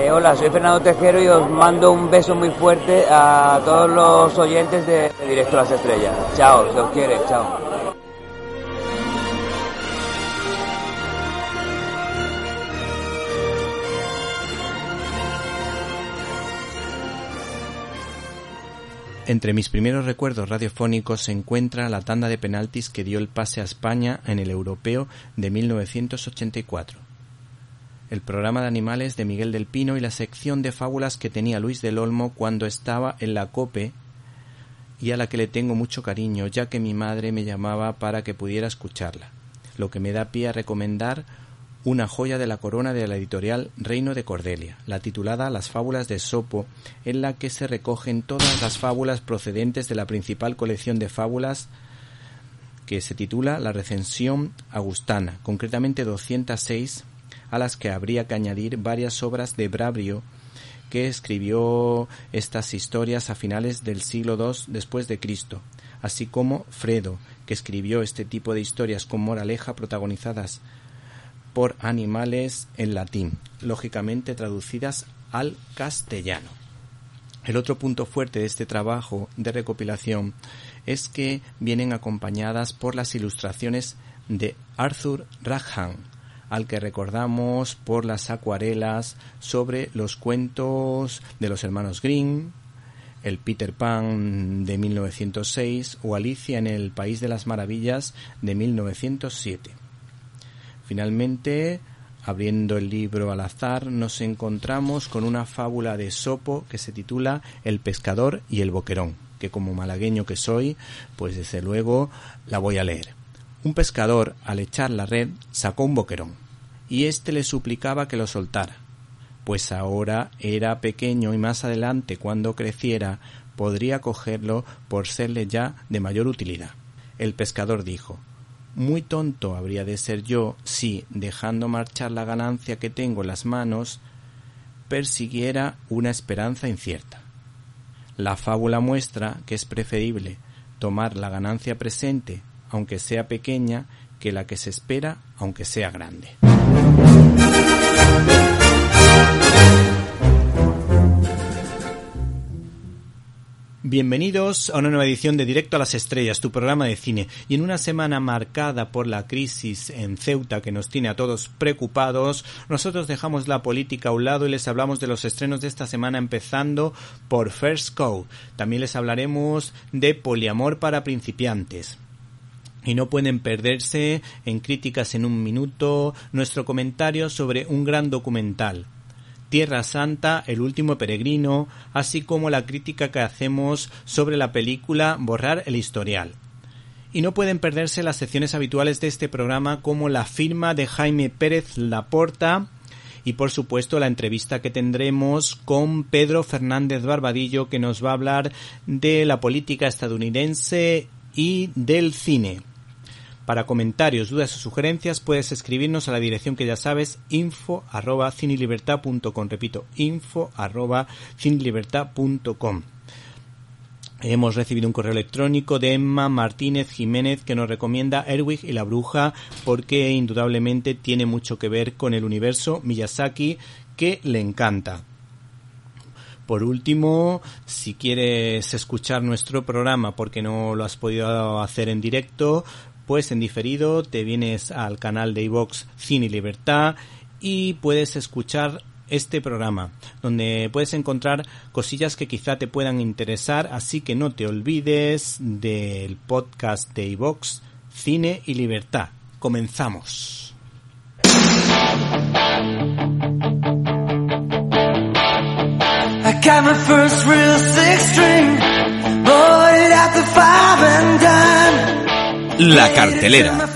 Eh, hola, soy Fernando Tejero y os mando un beso muy fuerte a todos los oyentes de Directo a las Estrellas. Chao, se os quiere, chao. Entre mis primeros recuerdos radiofónicos se encuentra la tanda de penaltis que dio el pase a España en el Europeo de 1984. El programa de animales de Miguel del Pino y la sección de fábulas que tenía Luis del Olmo cuando estaba en la COPE y a la que le tengo mucho cariño, ya que mi madre me llamaba para que pudiera escucharla, lo que me da pie a recomendar una joya de la corona de la editorial Reino de Cordelia, la titulada Las fábulas de Sopo, en la que se recogen todas las fábulas procedentes de la principal colección de fábulas que se titula La recensión agustana, concretamente 206, a las que habría que añadir varias obras de Bravio, que escribió estas historias a finales del siglo II después de Cristo, así como Fredo, que escribió este tipo de historias con moraleja protagonizadas por animales en latín, lógicamente traducidas al castellano. El otro punto fuerte de este trabajo de recopilación es que vienen acompañadas por las ilustraciones de Arthur Rackham, al que recordamos por las acuarelas sobre los cuentos de los hermanos Grimm, el Peter Pan de 1906 o Alicia en el País de las Maravillas de 1907. Finalmente, abriendo el libro al azar, nos encontramos con una fábula de Sopo que se titula El pescador y el boquerón, que como malagueño que soy, pues desde luego la voy a leer. Un pescador, al echar la red, sacó un boquerón, y éste le suplicaba que lo soltara, pues ahora era pequeño y más adelante, cuando creciera, podría cogerlo por serle ya de mayor utilidad. El pescador dijo muy tonto habría de ser yo si, dejando marchar la ganancia que tengo en las manos, persiguiera una esperanza incierta. La fábula muestra que es preferible tomar la ganancia presente, aunque sea pequeña, que la que se espera, aunque sea grande. Bienvenidos a una nueva edición de Directo a las Estrellas, tu programa de cine. Y en una semana marcada por la crisis en Ceuta que nos tiene a todos preocupados, nosotros dejamos la política a un lado y les hablamos de los estrenos de esta semana empezando por First Code. También les hablaremos de Poliamor para principiantes. Y no pueden perderse en críticas en un minuto nuestro comentario sobre un gran documental, Tierra Santa, El último peregrino, así como la crítica que hacemos sobre la película Borrar el historial. Y no pueden perderse las secciones habituales de este programa como la firma de Jaime Pérez Laporta y por supuesto la entrevista que tendremos con Pedro Fernández Barbadillo que nos va a hablar de la política estadounidense y del cine. Para comentarios, dudas o sugerencias puedes escribirnos a la dirección que ya sabes, info arroba Repito, info arroba Hemos recibido un correo electrónico de Emma Martínez Jiménez que nos recomienda Erwig y la bruja porque indudablemente tiene mucho que ver con el universo Miyazaki que le encanta. Por último, si quieres escuchar nuestro programa porque no lo has podido hacer en directo, pues en diferido te vienes al canal de iVox Cine y Libertad y puedes escuchar este programa, donde puedes encontrar cosillas que quizá te puedan interesar, así que no te olvides del podcast de iVox Cine y Libertad. Comenzamos. La cartelera.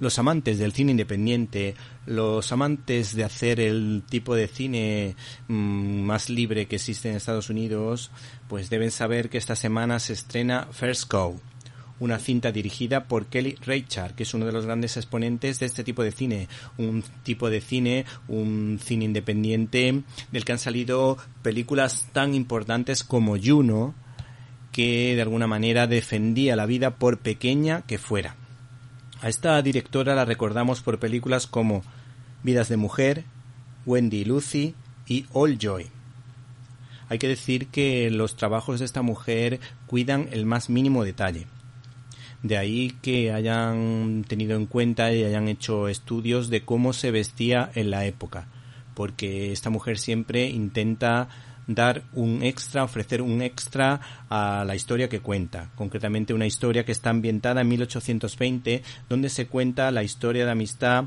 los amantes del cine independiente, los amantes de hacer el tipo de cine mm, más libre que existe en Estados Unidos, pues deben saber que esta semana se estrena First Go, una cinta dirigida por Kelly Reichardt, que es uno de los grandes exponentes de este tipo de cine, un tipo de cine, un cine independiente del que han salido películas tan importantes como Juno, que de alguna manera defendía la vida por pequeña que fuera. A esta directora la recordamos por películas como Vidas de Mujer, Wendy y Lucy y All Joy. Hay que decir que los trabajos de esta mujer cuidan el más mínimo detalle. De ahí que hayan tenido en cuenta y hayan hecho estudios de cómo se vestía en la época, porque esta mujer siempre intenta dar un extra, ofrecer un extra a la historia que cuenta. Concretamente una historia que está ambientada en 1820, donde se cuenta la historia de amistad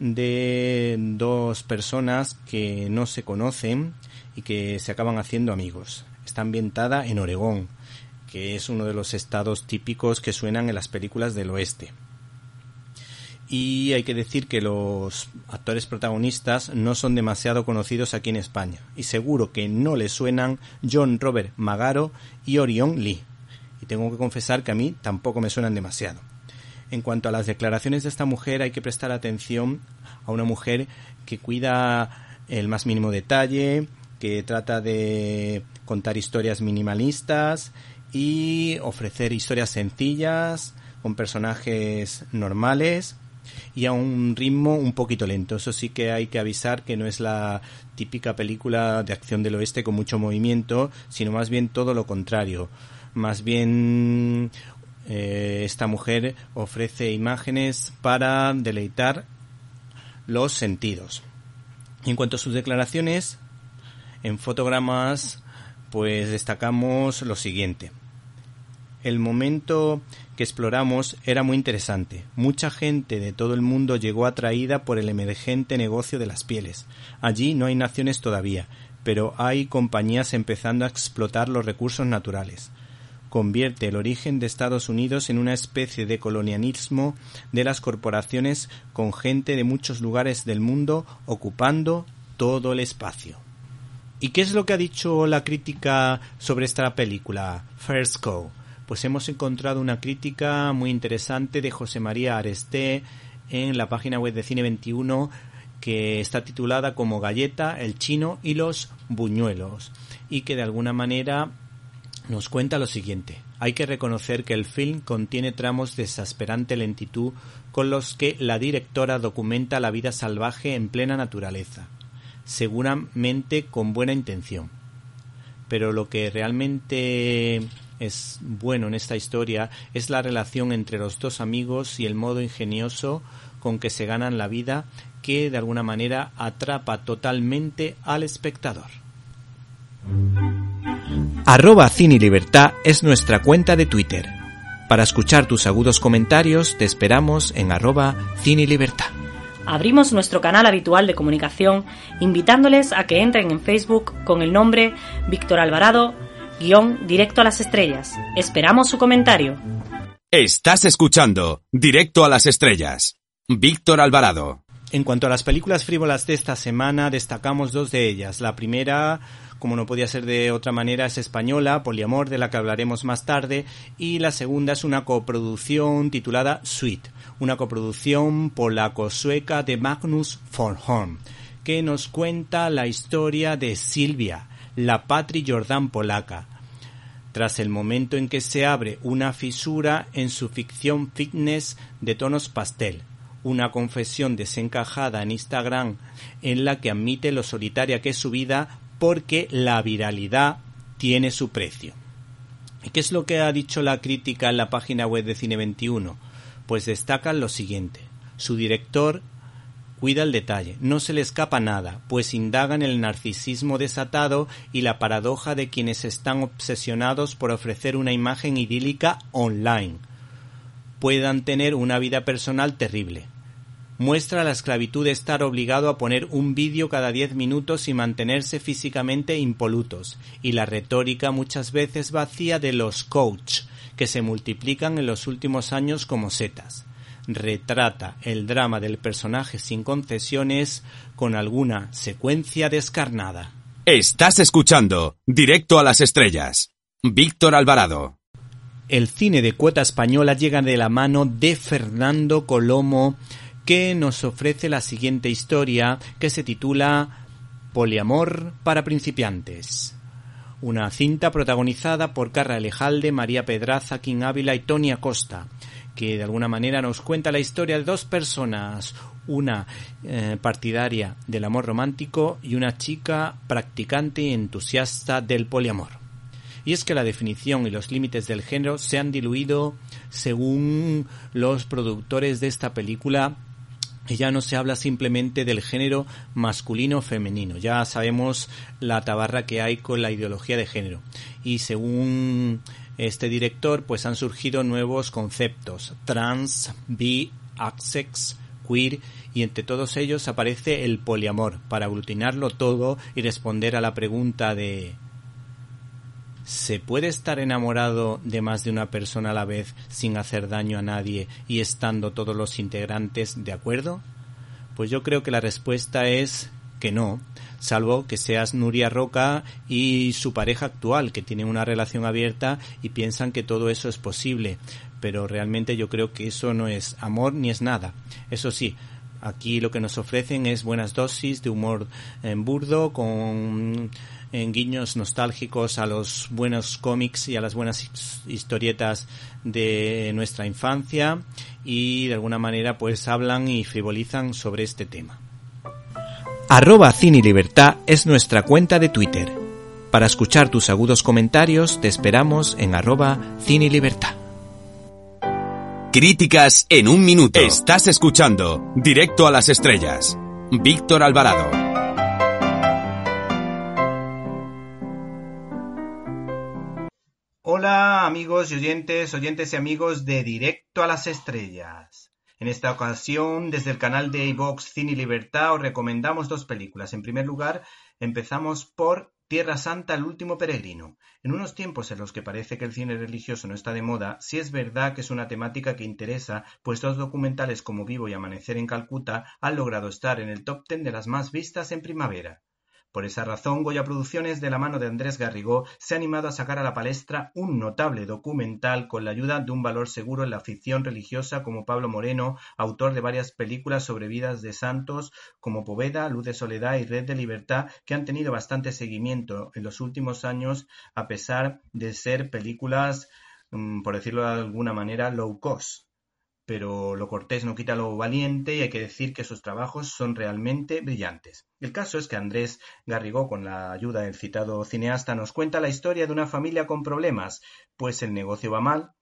de dos personas que no se conocen y que se acaban haciendo amigos. Está ambientada en Oregón, que es uno de los estados típicos que suenan en las películas del oeste. Y hay que decir que los actores protagonistas no son demasiado conocidos aquí en España. Y seguro que no le suenan John Robert Magaro y Orion Lee. Y tengo que confesar que a mí tampoco me suenan demasiado. En cuanto a las declaraciones de esta mujer, hay que prestar atención a una mujer que cuida el más mínimo detalle, que trata de contar historias minimalistas y ofrecer historias sencillas con personajes normales y a un ritmo un poquito lento. Eso sí que hay que avisar que no es la típica película de acción del oeste con mucho movimiento, sino más bien todo lo contrario. Más bien eh, esta mujer ofrece imágenes para deleitar los sentidos. en cuanto a sus declaraciones, en fotogramas, pues destacamos lo siguiente. El momento que exploramos era muy interesante. Mucha gente de todo el mundo llegó atraída por el emergente negocio de las pieles. Allí no hay naciones todavía, pero hay compañías empezando a explotar los recursos naturales. Convierte el origen de Estados Unidos en una especie de colonialismo de las corporaciones con gente de muchos lugares del mundo ocupando todo el espacio. ¿Y qué es lo que ha dicho la crítica sobre esta película, First Go? Pues hemos encontrado una crítica muy interesante de José María Aresté en la página web de Cine 21 que está titulada como Galleta, el chino y los buñuelos y que de alguna manera nos cuenta lo siguiente. Hay que reconocer que el film contiene tramos de exasperante lentitud con los que la directora documenta la vida salvaje en plena naturaleza, seguramente con buena intención. Pero lo que realmente es bueno en esta historia es la relación entre los dos amigos y el modo ingenioso con que se ganan la vida que de alguna manera atrapa totalmente al espectador. Arroba Cine Libertad es nuestra cuenta de Twitter. Para escuchar tus agudos comentarios te esperamos en arroba Cine Libertad. Abrimos nuestro canal habitual de comunicación invitándoles a que entren en Facebook con el nombre Víctor Alvarado guion Directo a las Estrellas. Esperamos su comentario. Estás escuchando Directo a las Estrellas. Víctor Alvarado. En cuanto a las películas frívolas de esta semana, destacamos dos de ellas. La primera, como no podía ser de otra manera, es española, Poliamor, de la que hablaremos más tarde, y la segunda es una coproducción titulada Sweet, una coproducción polaco-sueca de Magnus von Horn, que nos cuenta la historia de Silvia, la Patri Jordan polaca, tras el momento en que se abre una fisura en su ficción fitness de tonos pastel, una confesión desencajada en Instagram en la que admite lo solitaria que es su vida porque la viralidad tiene su precio. ¿Y qué es lo que ha dicho la crítica en la página web de Cine 21? Pues destacan lo siguiente. Su director cuida el detalle, no se le escapa nada, pues indaga en el narcisismo desatado y la paradoja de quienes están obsesionados por ofrecer una imagen idílica online. Puedan tener una vida personal terrible. Muestra la esclavitud de estar obligado a poner un vídeo cada diez minutos y mantenerse físicamente impolutos, y la retórica muchas veces vacía de los coach, que se multiplican en los últimos años como setas retrata el drama del personaje sin concesiones con alguna secuencia descarnada. Estás escuchando Directo a las Estrellas. Víctor Alvarado. El cine de cuota española llega de la mano de Fernando Colomo, que nos ofrece la siguiente historia que se titula Poliamor para principiantes. Una cinta protagonizada por Carra Alejalde, María Pedraza, King Ávila y Tony Acosta, que de alguna manera nos cuenta la historia de dos personas, una eh, partidaria del amor romántico y una chica practicante y entusiasta del poliamor. Y es que la definición y los límites del género se han diluido según los productores de esta película ya no se habla simplemente del género masculino femenino. Ya sabemos la tabarra que hay con la ideología de género. Y según este director, pues han surgido nuevos conceptos. Trans, bi, asex, queer y entre todos ellos aparece el poliamor para aglutinarlo todo y responder a la pregunta de ¿Se puede estar enamorado de más de una persona a la vez sin hacer daño a nadie y estando todos los integrantes de acuerdo? Pues yo creo que la respuesta es que no, salvo que seas Nuria Roca y su pareja actual, que tienen una relación abierta y piensan que todo eso es posible. Pero realmente yo creo que eso no es amor ni es nada. Eso sí, aquí lo que nos ofrecen es buenas dosis de humor en burdo con guiños nostálgicos a los buenos cómics y a las buenas historietas de nuestra infancia y de alguna manera pues hablan y frivolizan sobre este tema. Arroba Cine Libertad es nuestra cuenta de Twitter. Para escuchar tus agudos comentarios te esperamos en arroba Cine Libertad. Críticas en un minuto. Estás escuchando Directo a las Estrellas. Víctor Alvarado. Hola amigos y oyentes, oyentes y amigos de Directo a las Estrellas. En esta ocasión, desde el canal de iVox Cine y Libertad, os recomendamos dos películas. En primer lugar, empezamos por Tierra Santa, el último peregrino. En unos tiempos en los que parece que el cine religioso no está de moda, sí es verdad que es una temática que interesa, pues dos documentales como Vivo y Amanecer en Calcuta han logrado estar en el top ten de las más vistas en primavera. Por esa razón, Goya Producciones, de la mano de Andrés Garrigó, se ha animado a sacar a la palestra un notable documental con la ayuda de un valor seguro en la ficción religiosa como Pablo Moreno, autor de varias películas sobre vidas de santos como Poveda, Luz de Soledad y Red de Libertad, que han tenido bastante seguimiento en los últimos años a pesar de ser películas, mm, por decirlo de alguna manera, low cost pero lo cortés no quita lo valiente y hay que decir que sus trabajos son realmente brillantes. El caso es que Andrés Garrigó, con la ayuda del citado cineasta, nos cuenta la historia de una familia con problemas, pues el negocio va mal,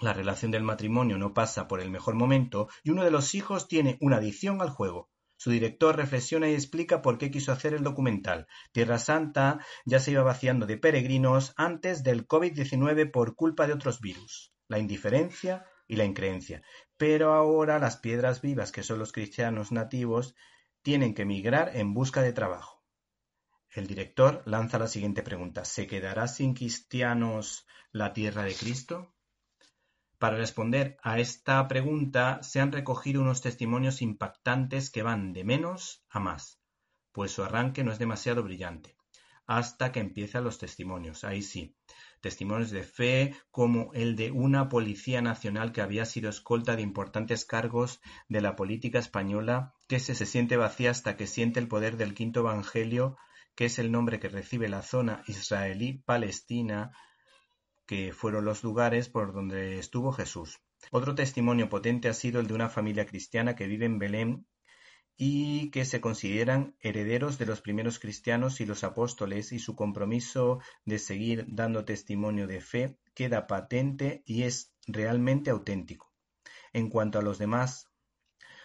la relación del matrimonio no pasa por el mejor momento y uno de los hijos tiene una adicción al juego. Su director reflexiona y explica por qué quiso hacer el documental. Tierra Santa ya se iba vaciando de peregrinos antes del COVID-19 por culpa de otros virus. La indiferencia, y la increencia. Pero ahora las piedras vivas, que son los cristianos nativos, tienen que migrar en busca de trabajo. El director lanza la siguiente pregunta. ¿Se quedará sin cristianos la tierra de Cristo? Para responder a esta pregunta se han recogido unos testimonios impactantes que van de menos a más, pues su arranque no es demasiado brillante, hasta que empiezan los testimonios. Ahí sí, testimonios de fe como el de una policía nacional que había sido escolta de importantes cargos de la política española, que se, se siente vacía hasta que siente el poder del quinto evangelio, que es el nombre que recibe la zona israelí-palestina, que fueron los lugares por donde estuvo Jesús. Otro testimonio potente ha sido el de una familia cristiana que vive en Belén y que se consideran herederos de los primeros cristianos y los apóstoles y su compromiso de seguir dando testimonio de fe queda patente y es realmente auténtico. En cuanto a los demás,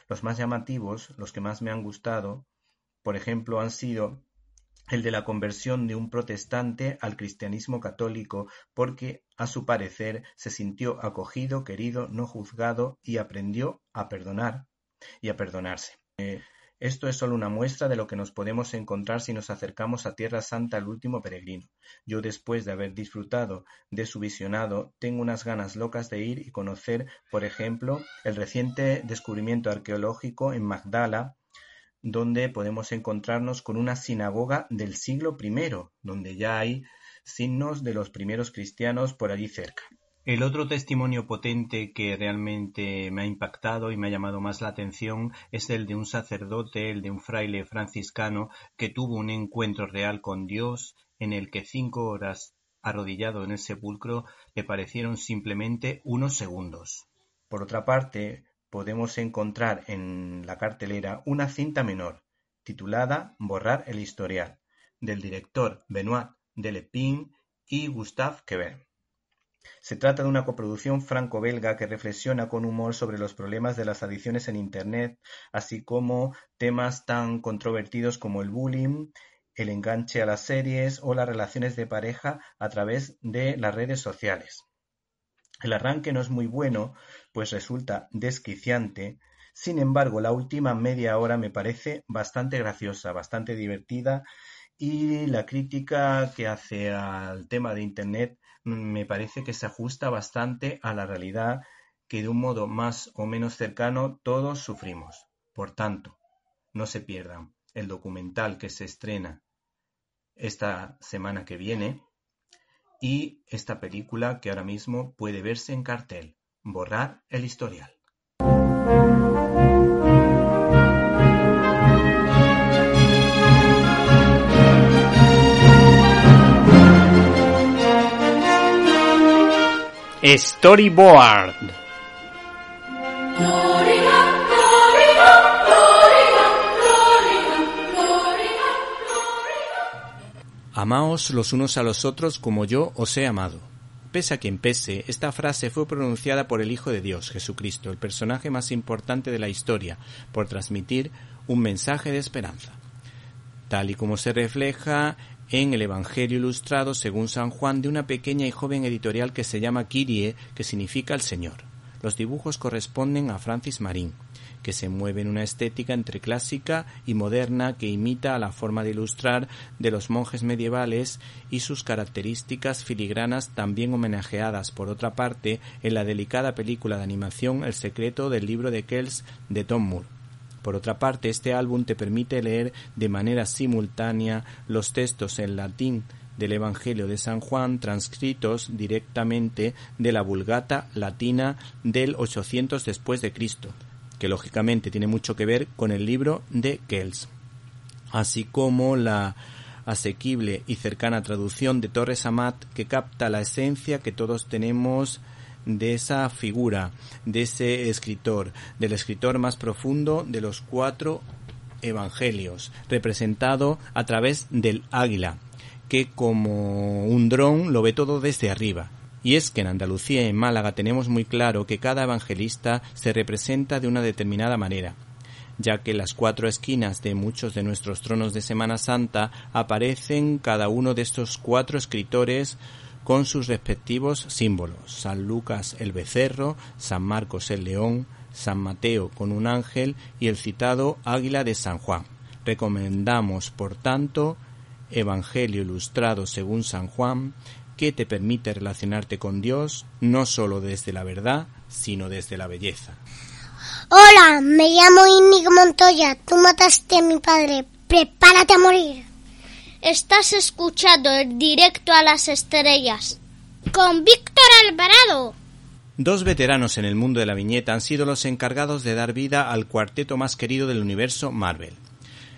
los más llamativos, los que más me han gustado, por ejemplo, han sido el de la conversión de un protestante al cristianismo católico porque, a su parecer, se sintió acogido, querido, no juzgado y aprendió a perdonar y a perdonarse. Eh, Esto es solo una muestra de lo que nos podemos encontrar si nos acercamos a Tierra Santa el último peregrino. Yo después de haber disfrutado de su visionado, tengo unas ganas locas de ir y conocer, por ejemplo, el reciente descubrimiento arqueológico en Magdala, donde podemos encontrarnos con una sinagoga del siglo I, donde ya hay signos de los primeros cristianos por allí cerca. El otro testimonio potente que realmente me ha impactado y me ha llamado más la atención es el de un sacerdote, el de un fraile franciscano que tuvo un encuentro real con Dios en el que cinco horas arrodillado en el sepulcro le parecieron simplemente unos segundos. Por otra parte, podemos encontrar en la cartelera una cinta menor titulada Borrar el historial del director Benoit Delepin y Gustave Quever. Se trata de una coproducción franco-belga que reflexiona con humor sobre los problemas de las adicciones en Internet, así como temas tan controvertidos como el bullying, el enganche a las series o las relaciones de pareja a través de las redes sociales. El arranque no es muy bueno, pues resulta desquiciante, sin embargo la última media hora me parece bastante graciosa, bastante divertida y la crítica que hace al tema de Internet me parece que se ajusta bastante a la realidad que de un modo más o menos cercano todos sufrimos. Por tanto, no se pierdan el documental que se estrena esta semana que viene y esta película que ahora mismo puede verse en cartel, Borrar el historial. Storyboard. Amaos los unos a los otros como yo os he amado. Pese a quien pese, esta frase fue pronunciada por el Hijo de Dios, Jesucristo, el personaje más importante de la historia, por transmitir un mensaje de esperanza. Tal y como se refleja en el Evangelio ilustrado según San Juan de una pequeña y joven editorial que se llama Kyrie, que significa el Señor. Los dibujos corresponden a Francis Marín, que se mueve en una estética entre clásica y moderna que imita a la forma de ilustrar de los monjes medievales y sus características filigranas también homenajeadas por otra parte en la delicada película de animación El secreto del libro de Kells de Tom Moore. Por otra parte, este álbum te permite leer de manera simultánea los textos en latín del Evangelio de San Juan transcritos directamente de la Vulgata latina del 800 después de Cristo, que lógicamente tiene mucho que ver con el libro de Kells, así como la asequible y cercana traducción de Torres Amat que capta la esencia que todos tenemos de esa figura, de ese escritor, del escritor más profundo de los cuatro evangelios, representado a través del águila, que como un dron lo ve todo desde arriba. Y es que en Andalucía y en Málaga tenemos muy claro que cada evangelista se representa de una determinada manera, ya que las cuatro esquinas de muchos de nuestros tronos de Semana Santa aparecen cada uno de estos cuatro escritores con sus respectivos símbolos. San Lucas el becerro, San Marcos el león, San Mateo con un ángel y el citado águila de San Juan. Recomendamos, por tanto, Evangelio ilustrado según San Juan, que te permite relacionarte con Dios no sólo desde la verdad, sino desde la belleza. Hola, me llamo Inigo Montoya. Tú mataste a mi padre. Prepárate a morir. Estás escuchando el directo a las estrellas con Víctor Alvarado. Dos veteranos en el mundo de la viñeta han sido los encargados de dar vida al cuarteto más querido del universo Marvel.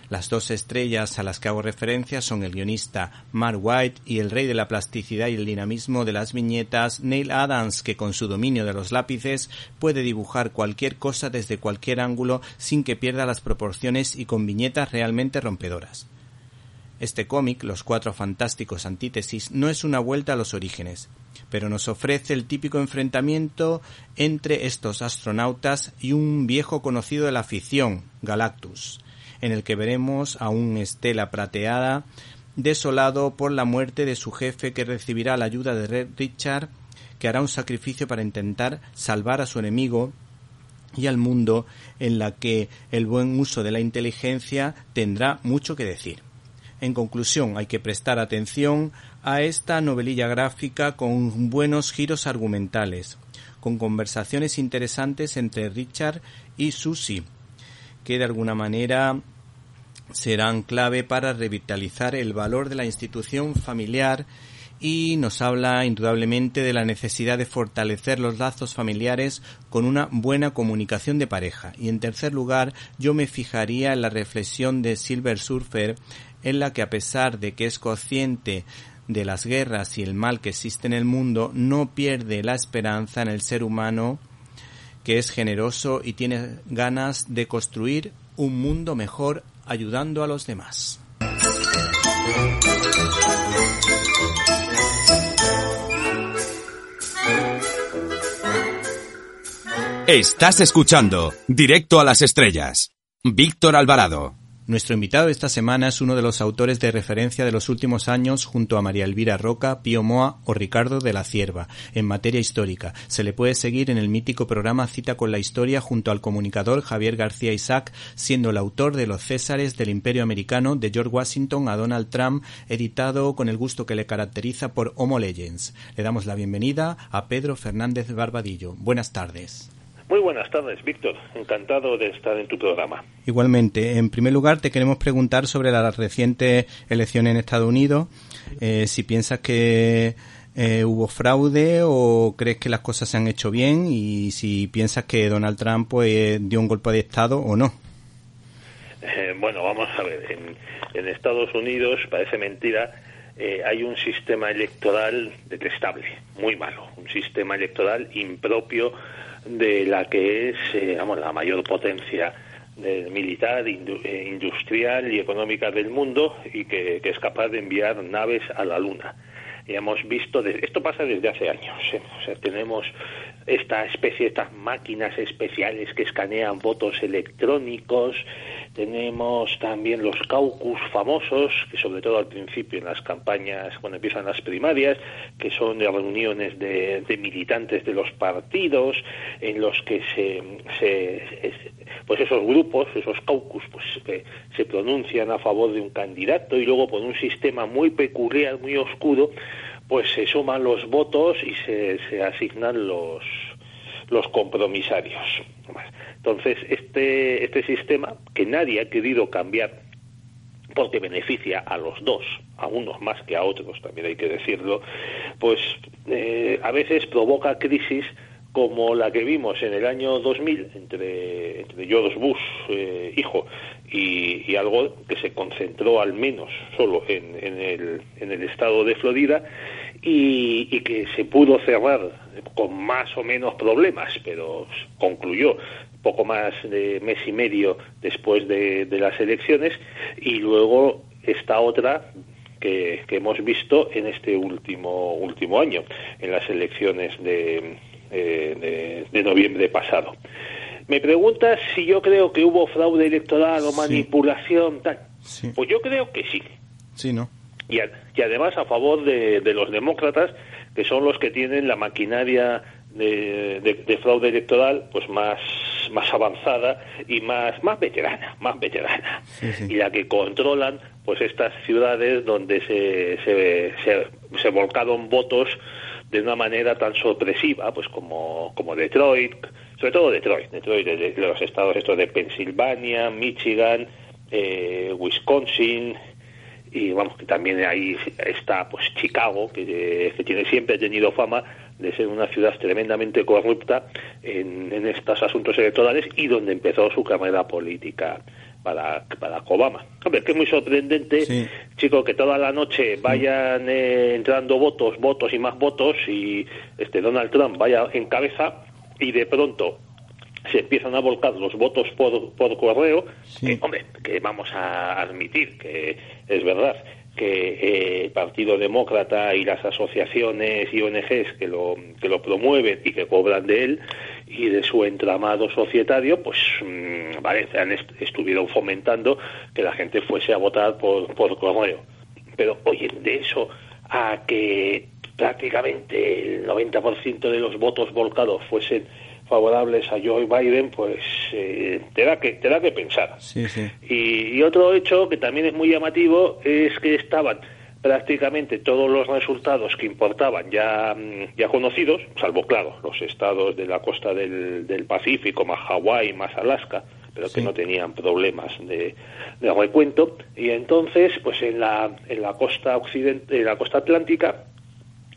Las dos estrellas a las que hago referencia son el guionista Mark White y el rey de la plasticidad y el dinamismo de las viñetas Neil Adams, que con su dominio de los lápices puede dibujar cualquier cosa desde cualquier ángulo sin que pierda las proporciones y con viñetas realmente rompedoras. Este cómic, Los Cuatro Fantásticos Antítesis, no es una vuelta a los orígenes, pero nos ofrece el típico enfrentamiento entre estos astronautas y un viejo conocido de la ficción, Galactus, en el que veremos a un Estela prateada desolado por la muerte de su jefe que recibirá la ayuda de Red Richard, que hará un sacrificio para intentar salvar a su enemigo y al mundo en la que el buen uso de la inteligencia tendrá mucho que decir. En conclusión, hay que prestar atención a esta novelilla gráfica con buenos giros argumentales, con conversaciones interesantes entre Richard y Susie, que de alguna manera serán clave para revitalizar el valor de la institución familiar y nos habla indudablemente de la necesidad de fortalecer los lazos familiares con una buena comunicación de pareja. Y en tercer lugar, yo me fijaría en la reflexión de Silver Surfer en la que a pesar de que es consciente de las guerras y el mal que existe en el mundo, no pierde la esperanza en el ser humano que es generoso y tiene ganas de construir un mundo mejor ayudando a los demás. Estás escuchando Directo a las Estrellas. Víctor Alvarado. Nuestro invitado esta semana es uno de los autores de referencia de los últimos años junto a María Elvira Roca, Pío Moa o Ricardo de la Cierva en materia histórica. Se le puede seguir en el mítico programa Cita con la Historia junto al comunicador Javier García Isaac, siendo el autor de Los Césares del Imperio Americano de George Washington a Donald Trump, editado con el gusto que le caracteriza por Homo Legends. Le damos la bienvenida a Pedro Fernández Barbadillo. Buenas tardes. Muy buenas tardes, Víctor. Encantado de estar en tu programa. Igualmente, en primer lugar, te queremos preguntar sobre la reciente elección en Estados Unidos. Eh, si piensas que eh, hubo fraude o crees que las cosas se han hecho bien y si piensas que Donald Trump pues, dio un golpe de Estado o no. Eh, bueno, vamos a ver. En, en Estados Unidos, parece mentira, hay un sistema electoral detestable, muy malo. Un sistema electoral impropio de la que es eh, vamos, la mayor potencia militar, eh, industrial y económica del mundo y que, es capaz de enviar naves a la Luna. Y hemos visto, esto pasa desde hace años, ¿eh? o sea, tenemos esta especie, estas máquinas especiales que escanean votos electrónicos, tenemos también los caucus famosos, que sobre todo al principio en las campañas, cuando empiezan las primarias, que son de reuniones de, militantes de los partidos, en los que se, pues esos grupos, esos caucus, pues se pronuncian a favor de un candidato y luego por un sistema muy peculiar, muy oscuro, pues se suman los votos y se, se asignan los, los compromisarios. Entonces, este, este sistema, que nadie ha querido cambiar porque beneficia a los dos, a unos más que a otros, también hay que decirlo, pues eh, a veces provoca crisis como la que vimos en el año 2000 entre, entre George Bush, eh, hijo, y, algo que se concentró al menos solo en, en, el, en el estado de Florida y, y, que se pudo cerrar con más o menos problemas, pero concluyó poco más de mes y medio después de, las elecciones y luego esta otra que, hemos visto en este último último año en las elecciones de, eh, de, noviembre pasado. Me preguntas si yo creo que hubo fraude electoral o manipulación, tal. Pues yo creo que sí. Sí, ¿no? Y, y además a favor de, de los demócratas, que son los que tienen la maquinaria de, fraude electoral pues más más avanzada y más más veterana más veterana y la que controlan pues estas ciudades donde se, se, se, volcaron votos de una manera tan sorpresiva pues como como Detroit sobre todo Detroit Detroit de, los estados estos de Pensilvania Michigan eh, Wisconsin y vamos que también ahí está pues Chicago que, que tiene siempre tenido fama de ser una ciudad tremendamente corrupta en, estos asuntos electorales y donde empezó su carrera política para, para Obama. Hombre, que es muy sorprendente, chico, que toda la noche vayan eh, entrando votos, votos y más votos y este Donald Trump vaya en cabeza y de pronto se empiezan a volcar los votos por, por correo, hombre, que vamos a admitir que es verdad que eh, el Partido Demócrata y las asociaciones y ONGs que lo, que lo promueven y que cobran de él y de su entramado societario, pues mmm, vale, estuvieron fomentando que la gente fuese a votar por, por correo. Pero, oye, de eso a que prácticamente el 90% de los votos volcados fuesen favorables a Joe Biden, pues eh, te, da que, te da que pensar. Sí, sí. Y, y otro hecho que también es muy llamativo es que estaban prácticamente todos los resultados que importaban ya, mm, ya conocidos, salvo, claro, los estados de la costa del, del Pacífico, más Hawái, más Alaska, pero que no tenían problemas de, de recuento. Y entonces, pues en la, en la costa occidente, en la costa atlántica,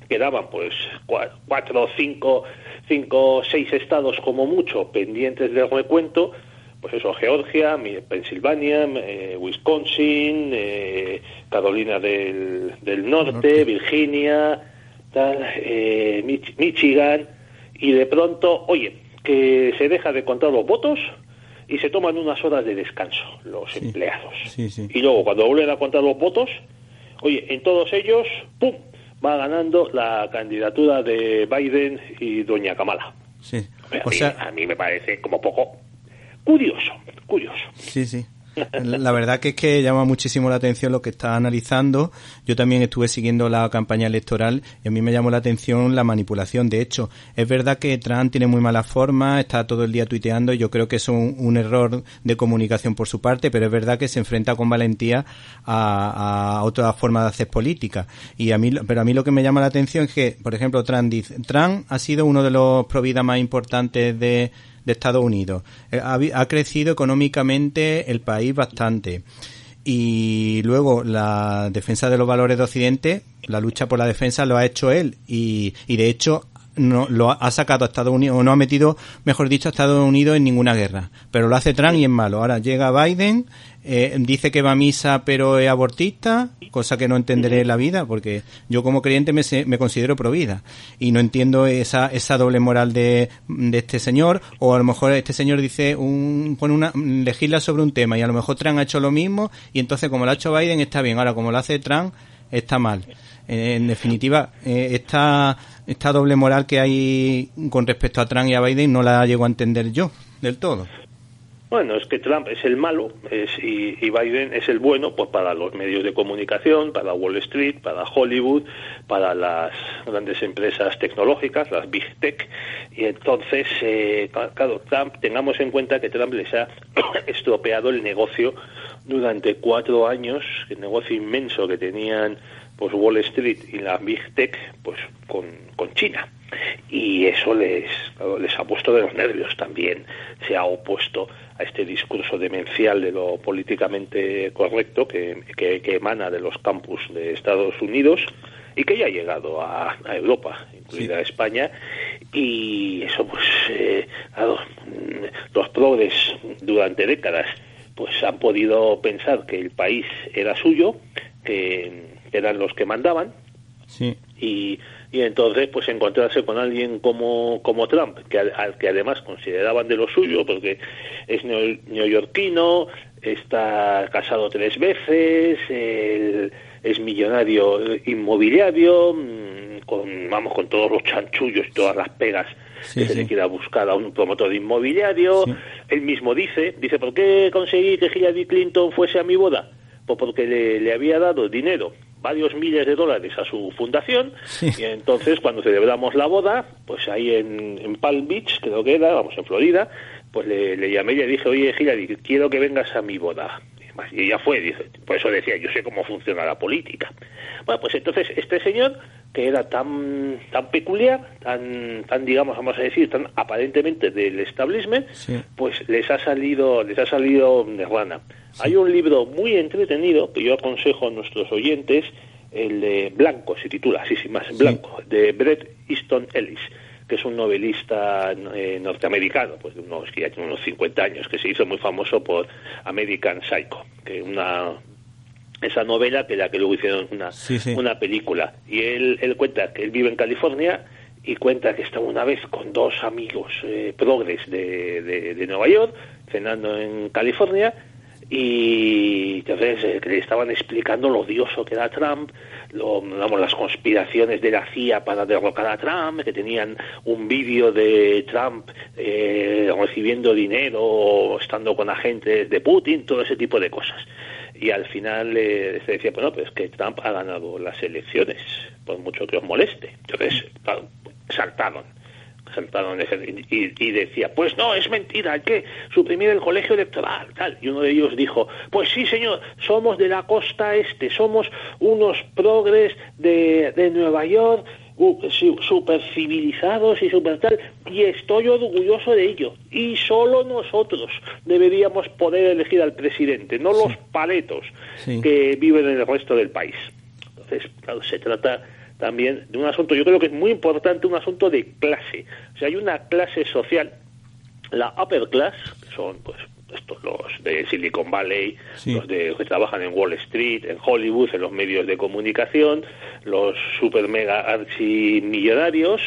quedaban pues cua- cuatro, cinco, cinco, seis estados como mucho pendientes del recuento, pues eso, Georgia, Pensilvania, eh, Wisconsin, eh, Carolina del, del norte, Norte. Virginia, tal, eh, Mich- Michigan, y de pronto, oye, que se deja de contar los votos y se toman unas horas de descanso los Sí. empleados. Sí, sí. Y luego, cuando vuelven a contar los votos, oye, en todos ellos, ¡pum!, va ganando la candidatura de Biden y doña Kamala. Sí. A mí- sea, a mí me parece como poco curioso, curioso. Sí, sí. La verdad que es que llama muchísimo la atención lo que está analizando. Yo también estuve siguiendo la campaña electoral y a mí me llamó la atención la manipulación. De hecho, es verdad que Trump tiene muy mala forma, está todo el día tuiteando y yo creo que es un, error de comunicación por su parte, pero es verdad que se enfrenta con valentía a, a otra forma de hacer política. Y a mí, pero a mí lo que me llama la atención es que, por ejemplo, Trump dice, Trump ha sido uno de los providas más importantes de, de Estados Unidos. Eh, Ha, crecido económicamente el país bastante. Y luego la defensa de los valores de Occidente, la lucha por la defensa lo ha hecho él. Y, y de hecho no lo ha- sacado a Estados Unidos, o no ha metido, mejor dicho, a Estados Unidos en ninguna guerra. Pero lo hace Trump y es malo. Ahora llega Biden, eh, dice que va a misa pero es abortista, cosa que no entenderé en la vida, porque yo como creyente me, me considero pro vida. Y no entiendo esa, esa doble moral de, de este señor, o a lo mejor este señor dice un, pone una, legisla sobre un tema y a lo mejor Trump ha hecho lo mismo y entonces como lo ha hecho Biden está bien. Ahora como lo hace Trump está mal. En, en definitiva, eh, esta, esta doble moral que hay con respecto a Trump y a Biden no la llego a entender yo del todo. Bueno, es que Trump es el malo es, y, Biden es el bueno pues para los medios de comunicación, para Wall Street, para Hollywood, para las grandes empresas tecnológicas, las Big Tech. Y entonces, eh, claro, Trump, tengamos en cuenta que Trump les ha estropeado el negocio durante cuatro años, el negocio inmenso que tenían pues Wall Street y la Big Tech pues con, con China. Y eso les les ha puesto de los nervios también. Se ha opuesto a este discurso demencial de lo políticamente correcto que, que, que emana de los campus de Estados Unidos y que ya ha llegado a, a Europa, incluida España, y eso pues, eh, mm, los progres durante décadas pues han podido pensar que el país era suyo, que eran los que mandaban, Sí. y, y entonces pues encontrarse con alguien como, como Trump, que al, al que además consideraban de lo suyo, porque es neo- neoyorquino, está casado tres veces, él es millonario inmobiliario, mm, con, vamos, con todos los chanchullos y todas las pegas Sí, que se le quiera buscar a un promotor inmobiliario. Sí. Él mismo dice, dice, ¿por qué conseguí que Hillary Clinton fuese a mi boda? Pues porque le, le había dado dinero, varios miles de dólares a su fundación, Sí. y entonces cuando celebramos la boda, pues ahí en, en Palm Beach, creo que era, vamos, en Florida, pues le, le llamé y le dije, oye Hillary, quiero que vengas a mi boda. Y ella fue, dice, por eso decía, yo sé cómo funciona la política. Bueno, pues entonces este señor, que era tan tan peculiar, tan, tan digamos, vamos a decir, tan aparentemente del establishment, Sí. pues les ha salido, les ha salido rana. Hay un libro muy entretenido que yo aconsejo a nuestros oyentes, el de Blanco, se titula, así sin más, Blanco, de Bret Easton Ellis, que es un novelista eh, norteamericano, pues de unos que ya tiene unos 50 años, que se hizo muy famoso por American Psycho, que una esa novela que la que luego hicieron una, Sí, sí. una película. Y él, él cuenta que él vive en California y cuenta que estaba una vez con dos amigos eh, progres de, de, de Nueva York cenando en California y entonces eh, que le estaban explicando lo odioso que era Trump, lo, vamos, las conspiraciones de la CIA para derrocar a Trump, que tenían un vídeo de Trump eh, recibiendo dinero estando con agentes de Putin, todo ese tipo de cosas. Y al final eh, se decía, bueno, pues que Trump ha ganado las elecciones, por mucho que os moleste. Entonces, claro, saltaron y, y, decía, pues no, es mentira, hay que suprimir el colegio electoral, tal. Y uno de ellos dijo, pues sí, señor, somos de la costa este, somos unos progres de, de Nueva York, super civilizados y super tal, y estoy orgulloso de ello. Y solo nosotros deberíamos poder elegir al presidente, no los paletos que viven en el resto del país. Entonces, claro, se trata también de un asunto, yo creo que es muy importante, un asunto de clase. O sea, hay una clase social, la upper class, que son pues estos los de Silicon Valley, los de que trabajan en Wall Street, en Hollywood, en los medios de comunicación, los super mega archimillonarios,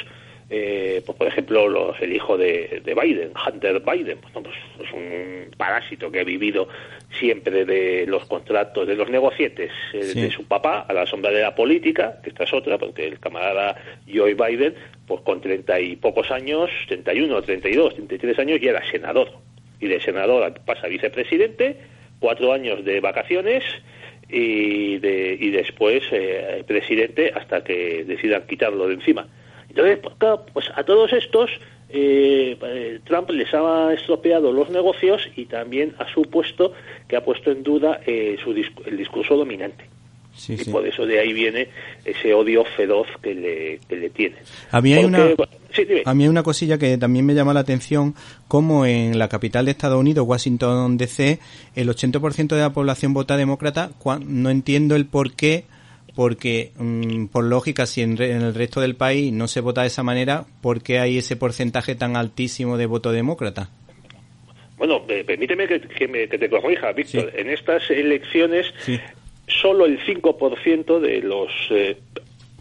eh, pues por ejemplo los, el hijo de, Biden, Hunter Biden, pues, pues, es un parásito que ha vivido siempre de los contratos, de los negocietes eh, de su papá a la sombra de la política, que esta es otra, porque el camarada Joe Biden, pues con treinta y pocos años, 31, 32, 33 años, ya era senador y de senador pasa a vicepresidente, cuatro años de vacaciones y, de, y después eh, presidente hasta que decidan quitarlo de encima. Entonces, pues, pues a todos estos eh, eh, Trump les ha estropeado los negocios y también ha supuesto que ha puesto en duda su el discurso dominante. Y por eso de ahí viene ese odio feroz que le, que le tiene. A mí, hay una, a mí hay una cosilla que también me llama la atención, como en la capital de Estados Unidos, Washington DC, el 80% de la población vota demócrata, no entiendo el por qué, porque mm, por lógica, si en, el resto del país no se vota de esa manera, ¿por qué hay ese porcentaje tan altísimo de voto demócrata? Bueno, permíteme que, te corrija, Víctor. En estas elecciones solo el 5% de los eh,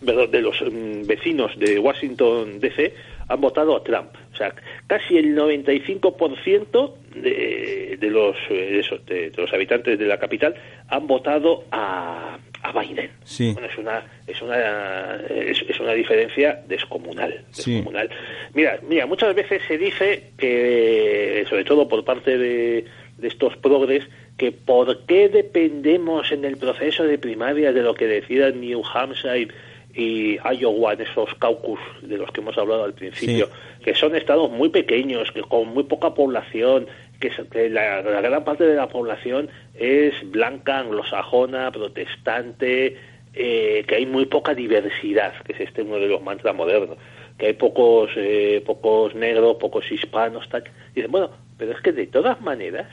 de los mm, vecinos de Washington DC han votado a Trump. O sea, casi el 95% de, de, los, eh, de, los habitantes de la capital han votado a, a Biden. Bueno, es una es una es, una diferencia descomunal, descomunal. Mira, mira, muchas veces se dice que sobre todo por parte de, de estos progres que por qué dependemos en el proceso de primaria de lo que decidan New Hampshire y Iowa en esos caucus de los que hemos hablado al principio, que son estados muy pequeños, que con muy poca población, que, la, gran parte de la población es blanca, anglosajona, protestante, eh, que hay muy poca diversidad, que es este uno de los mantras modernos, que hay pocos, eh, pocos negros, pocos hispanos, tal. Y dicen, bueno, pero es que de todas maneras,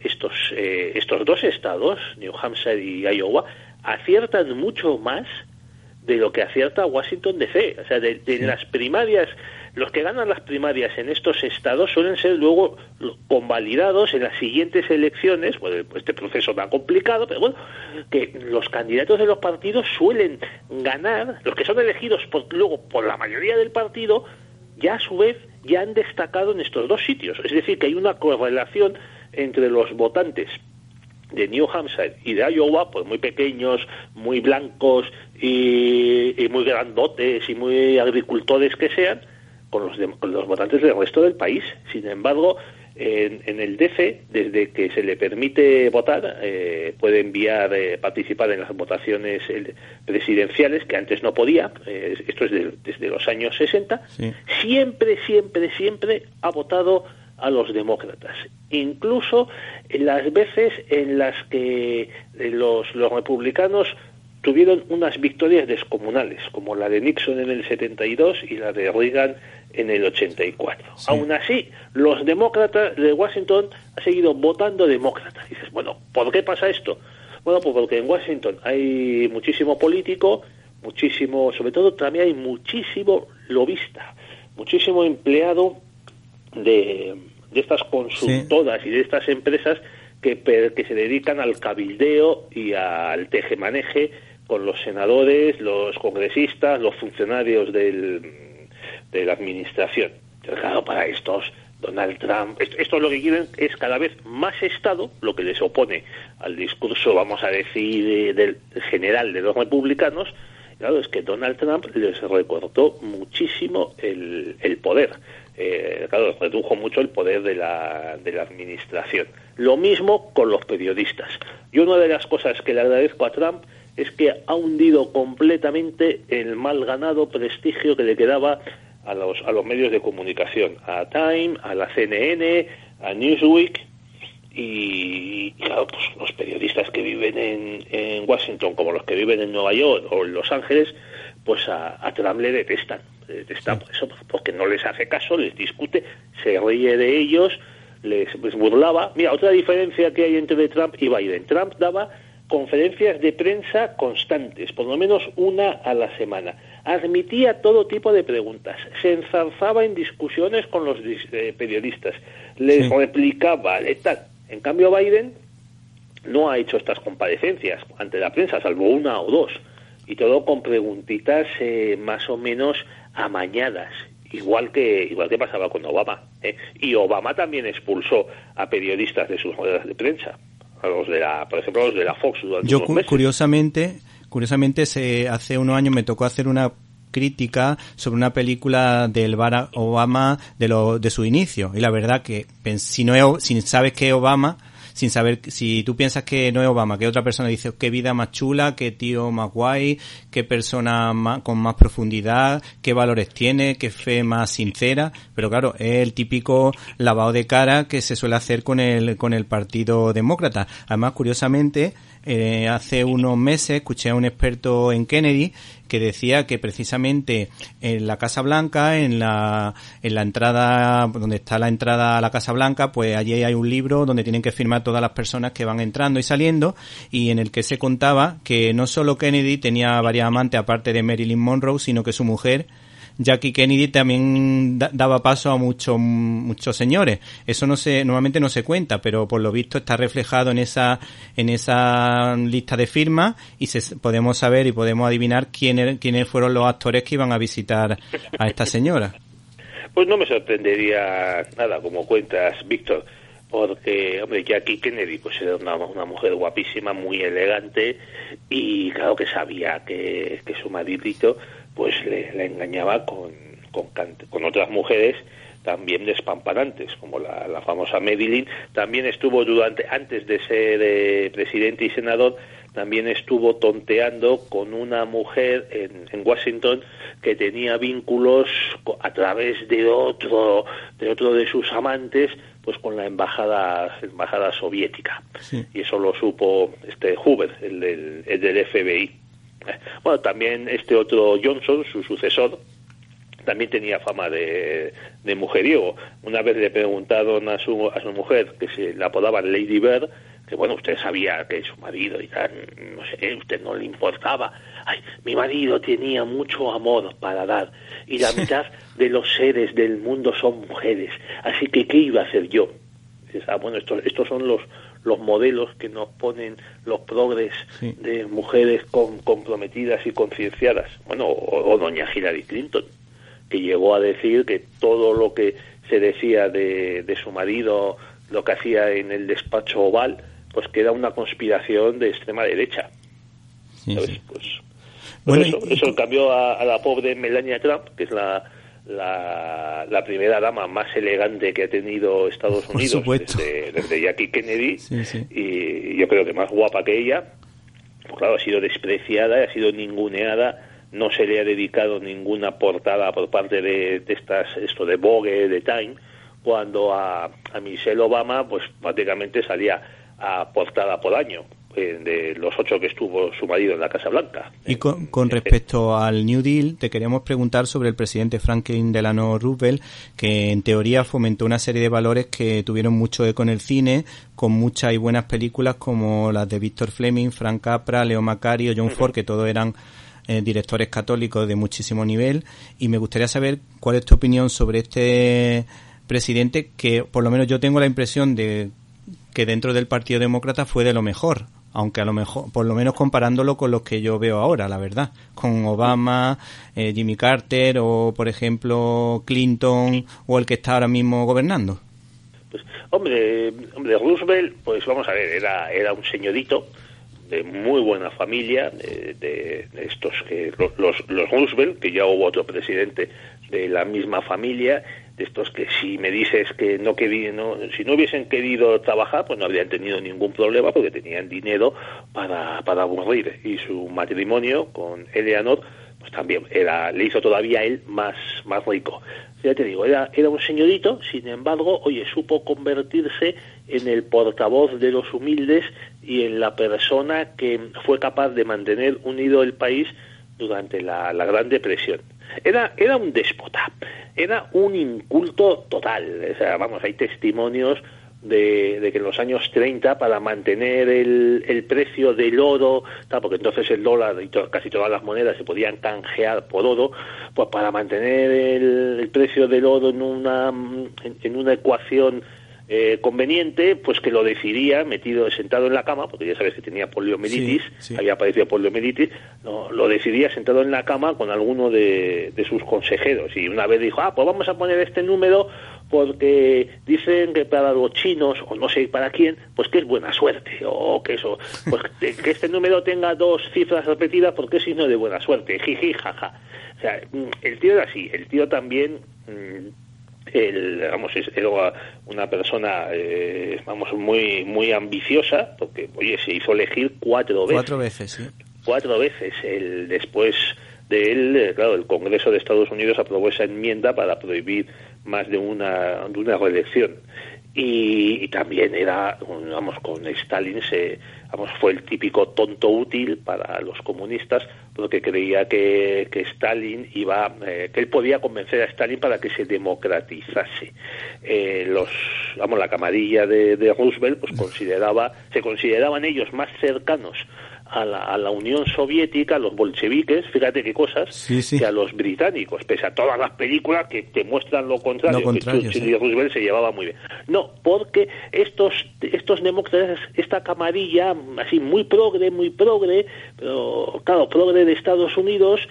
estos, eh, estos dos estados, New Hampshire y Iowa, aciertan mucho más de lo que acierta Washington DC. O sea, de, las primarias, los que ganan las primarias en estos estados suelen ser luego convalidados en las siguientes elecciones, pues este proceso tan complicado, pero bueno, que los candidatos de los partidos suelen ganar, los que son elegidos por, luego por la mayoría del partido, ya a su vez ya han destacado en estos dos sitios. Es decir, que hay una correlación entre los votantes de New Hampshire y de Iowa, pues muy pequeños, muy blancos y, muy grandotes y muy agricultores que sean, con los, los votantes del resto del país. Sin embargo, en, el DC, desde que se le permite votar, eh, puede enviar, eh, participar en las votaciones presidenciales, que antes no podía, eh, esto es desde los años 60, siempre, siempre, siempre ha votado a los demócratas, incluso en las veces en las que eh, los, los republicanos tuvieron unas victorias descomunales, como la de Nixon en el 72 y la de Reagan en el 84. Aún así, los demócratas de Washington han seguido votando demócratas. dices, bueno, ¿por qué pasa esto? Bueno, pues porque en Washington hay muchísimo político, muchísimo, sobre todo también hay muchísimo lobista, muchísimo empleado de, de estas consultoras y de estas empresas que, que se dedican al cabildeo y al tejemaneje con los senadores, los congresistas, los funcionarios del, de la administración. Claro, para estos, Donald Trump, esto, lo que quieren es cada vez más Estado, lo que les opone al discurso, vamos a decir, del general de los republicanos, claro, es que Donald Trump les recortó muchísimo el, el poder. Eh, claro, redujo mucho el poder de la, de la administración. Lo mismo con los periodistas. Y una de las cosas que le agradezco a Trump es que ha hundido completamente el mal ganado prestigio que le quedaba a los, a los medios de comunicación, a Time, a la CNN, a Newsweek, y, claro, pues los periodistas que viven en, en, Washington, como los que viven en Nueva York o en Los Ángeles, pues a, a Trump le detestan. Le detestan por eso, porque no les hace caso, les discute, se ríe de ellos, les, les burlaba. Mira, otra diferencia que hay entre Trump y Biden. Trump daba conferencias de prensa constantes, por lo menos una a la semana. Admitía todo tipo de preguntas, se enzarzaba en discusiones con los eh, periodistas, les replicaba, tal. En cambio, Biden no ha hecho estas comparecencias ante la prensa, salvo una o dos, y todo con preguntitas eh, más o menos amañadas, igual que igual que pasaba con Obama. ¿eh? Y Obama también expulsó a periodistas de sus ruedas de prensa a los de la, por ejemplo, los de la Fox durante Yo unos meses. curiosamente, curiosamente se, hace unos años me tocó hacer una crítica sobre una película del Barack Obama de, lo, de su inicio. Y la verdad que si no si sabes que es Obama sin saber si tú piensas que no es Obama, que otra persona dice qué vida más chula, qué tío más guay, qué persona más, con más profundidad, qué valores tiene, qué fe más sincera, pero claro, es el típico lavado de cara que se suele hacer con el con el Partido Demócrata. Además, curiosamente, eh, hace unos meses escuché a un experto en Kennedy que decía que precisamente en la Casa Blanca, en la, en la entrada, donde está la entrada a la Casa Blanca, pues allí hay un libro donde tienen que firmar todas las personas que van entrando y saliendo y en el que se contaba que no solo Kennedy tenía varias amantes aparte de Marilyn Monroe, sino que su mujer Jackie Kennedy también daba paso a muchos muchos señores. Eso no se normalmente no se cuenta, pero por lo visto está reflejado en esa en esa lista de firmas y se, podemos saber y podemos adivinar quiénes quiénes fueron los actores que iban a visitar a esta señora. Pues no me sorprendería nada, como cuentas, Víctor, porque, hombre, Jackie Kennedy pues era una, mujer guapísima, muy elegante, y claro que sabía que, que su maridito pues le, la engañaba con, con, con, otras mujeres también despampanantes, como la, la, famosa Marilyn, también estuvo durante, antes de ser eh, presidente y senador, también estuvo tonteando con una mujer en, en, Washington que tenía vínculos a través de otro de otro de sus amantes pues con la embajada embajada soviética. Sí. y eso lo supo este Hoover el del, el del FBI bueno, también este otro Johnson, su sucesor, también tenía fama de, de mujeriego. Una vez le preguntaron a su, a su mujer, que se la apodaban Lady Bird, que bueno, usted sabía que su marido y tal, no sé, usted no le importaba. Ay, mi marido tenía mucho amor para dar y la mitad de los seres del mundo son mujeres, así que ¿qué iba a hacer yo? Ah, bueno, estos, estos son los, los modelos que nos ponen los progres sí. de mujeres con, comprometidas y concienciadas. Bueno, o, o, doña Hillary Clinton, que llegó a decir que todo lo que se decía de, de su marido, lo que hacía en el despacho oval, pues que era una conspiración de extrema derecha. Sí, ¿Sabes? sí. Pues, pues eso, y- eso cambió a, a la pobre Melania Trump, que es la, la, la primera dama más elegante que ha tenido Estados Por Unidos supuesto. desde, desde Jackie Kennedy Sí, sí. y yo creo que más guapa que ella pues claro ha sido despreciada ha sido ninguneada no se le ha dedicado ninguna portada por parte de, de estas esto de Vogue de Time cuando a, a Michelle Obama pues prácticamente salía a portada por año eh, de los ocho que estuvo su marido en la Casa Blanca Y con, con respecto al New Deal, te queríamos preguntar sobre el presidente Franklin Delano Roosevelt, que en teoría fomentó una serie de valores que tuvieron mucho eco en el cine, con muchas y buenas películas como las de Víctor Fleming, Frank Capra, Leo Macario, John Ford, que todos eran eh, directores católicos de muchísimo nivel. Y me gustaría saber cuál es tu opinión sobre este presidente, que por lo menos yo tengo la impresión de que dentro del Partido Demócrata fue de lo mejor, aunque a lo mejor, por lo menos comparándolo con los que yo veo ahora, la verdad, con Obama, eh, Jimmy Carter o, por ejemplo, Clinton o el que está ahora mismo gobernando. Pues, hombre, hombre, Roosevelt, pues vamos a ver, era, era un señorito de muy buena familia, de, de- de estos que los, los, los Roosevelt, que ya hubo otro presidente de la misma familia, de estos que si me dices que no querían, no, si no hubiesen querido trabajar, pues no habrían tenido ningún problema porque tenían dinero para, para aburrir. Y su matrimonio con Eleanor, pues pues también era, le hizo todavía él más, más rico. Ya te digo, era, era un señorito, sin embargo, oye, supo convertirse en el portavoz de los humildes y en la persona que fue capaz de mantener unido el país durante la, la Gran Depresión. Era, era un déspota, era un inculto total. O sea, vamos, hay testimonios de, de, que en los años 30 para mantener el, el precio del oro, porque entonces el dólar y casi todas las monedas se podían canjear por oro, pues para mantener el, el precio del oro en una, en una ecuación eh, conveniente, pues que lo decidía metido, sentado en la cama, porque ya sabes que tenía poliomielitis, Sí, sí. había padecido poliomielitis, no, lo decidía sentado en la cama con alguno de, de sus consejeros. Y una vez dijo, ah, pues vamos a poner este número porque dicen que para los chinos, o no sé para quién, pues que es buena suerte, o que eso, pues que que este número tenga dos cifras repetidas porque es signo de buena suerte, jiji, jaja. O sea, mm, el tío era así, el tío también... mm, el, vamos, es- era una persona, eh, vamos, muy muy ambiciosa, porque, oye, se hizo elegir cuatro veces Cuatro veces, sí. cuatro veces. El, después de él, eh, claro, el Congreso de Estados Unidos aprobó esa enmienda para prohibir más de una, de una reelección. Y, y también era, vamos, con Stalin se, vamos, fue el típico tonto útil para los comunistas, porque creía que, que Stalin iba, eh, que él podía convencer a Stalin para que se democratizase. Eh, los, vamos, la camarilla de, de Roosevelt, pues consideraba, se consideraban ellos más cercanos a la, a la Unión Soviética, a los bolcheviques, fíjate qué cosas, Sí, sí. que a los británicos, pese a todas las películas que te muestran lo contrario, Lo contrario, que Churchill sí. y Roosevelt se llevaba muy bien. No, porque estos, estos demócratas, esta camarilla, así muy progre, muy progre, pero claro, progre de Estados Unidos,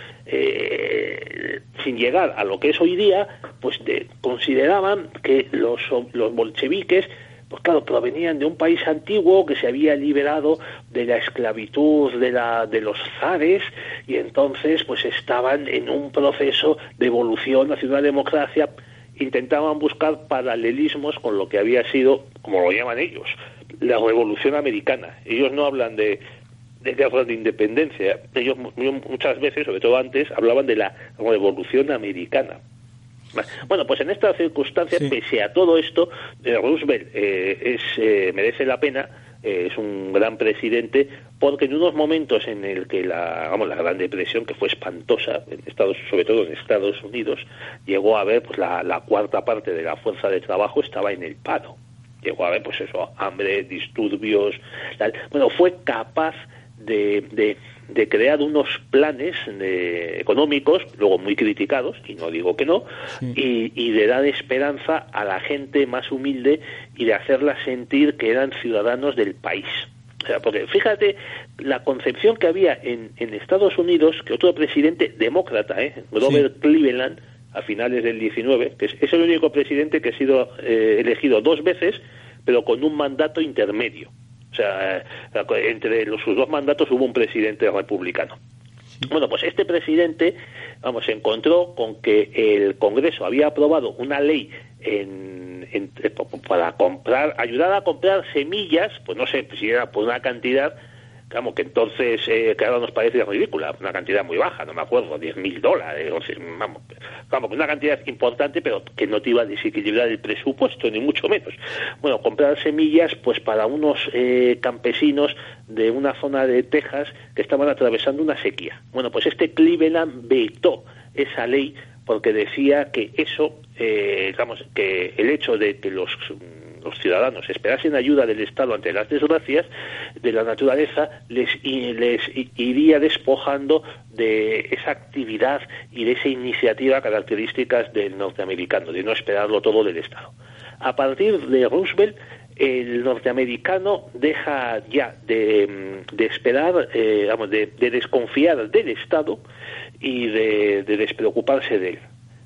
eh, sin llegar a lo que es hoy día, pues de- consideraban que los, los bolcheviques pues claro, provenían de un país antiguo que se había liberado de la esclavitud de, la, de los zares y entonces pues estaban en un proceso de evolución hacia una democracia, intentaban buscar paralelismos con lo que había sido, como lo llaman ellos, la revolución americana. Ellos no hablan de, de guerras de independencia, ellos mu- muchas veces, sobre todo antes, hablaban de la revolución americana. Bueno, pues en estas circunstancias, Sí. pese a todo esto, eh, Roosevelt eh, es, eh, merece la pena, eh, es un gran presidente, porque en unos momentos en el que la, vamos, la Gran Depresión, que fue espantosa, en Estados, sobre todo en Estados Unidos, llegó a ver pues la, la cuarta parte de la fuerza de trabajo estaba en el paro. Llegó a ver, pues eso, hambre, disturbios, tal. Bueno, fue capaz de, de, de crear unos planes de- económicos, luego muy criticados, y no digo que no, y, y de dar esperanza a la gente más humilde y de hacerla sentir que eran ciudadanos del país. O sea, porque fíjate la concepción que había en, en Estados Unidos, que otro presidente demócrata, ¿eh? Robert Cleveland, a finales del 19, que es, es el único presidente que ha sido eh, elegido dos veces, pero con un mandato intermedio. O sea, eh, entre los, sus dos mandatos hubo un presidente republicano. Bueno, pues este presidente, vamos, se encontró con que el Congreso había aprobado una ley en, en- eh, para comprar, ayudar a comprar semillas, pues no sé si era por una cantidad, Vamos, que entonces, eh, que ahora nos parece ridícula, una cantidad muy baja, no me acuerdo, 10 mil dólares, o sea, vamos, vamos, una cantidad importante, pero que no te iba a desequilibrar el presupuesto, ni mucho menos. Bueno, comprar semillas, pues para unos eh, campesinos de una zona de Texas que estaban atravesando una sequía. Bueno, pues este Cleveland vetó esa ley porque decía que eso, eh, digamos, que el hecho de que los los ciudadanos esperasen ayuda del Estado ante las desgracias de la naturaleza, les, i- les iría despojando de esa actividad y de esa iniciativa características del norteamericano, de no esperarlo todo del Estado. A partir de Roosevelt, el norteamericano deja ya de, de esperar, eh, vamos, de, de desconfiar del Estado y de, de despreocuparse de él.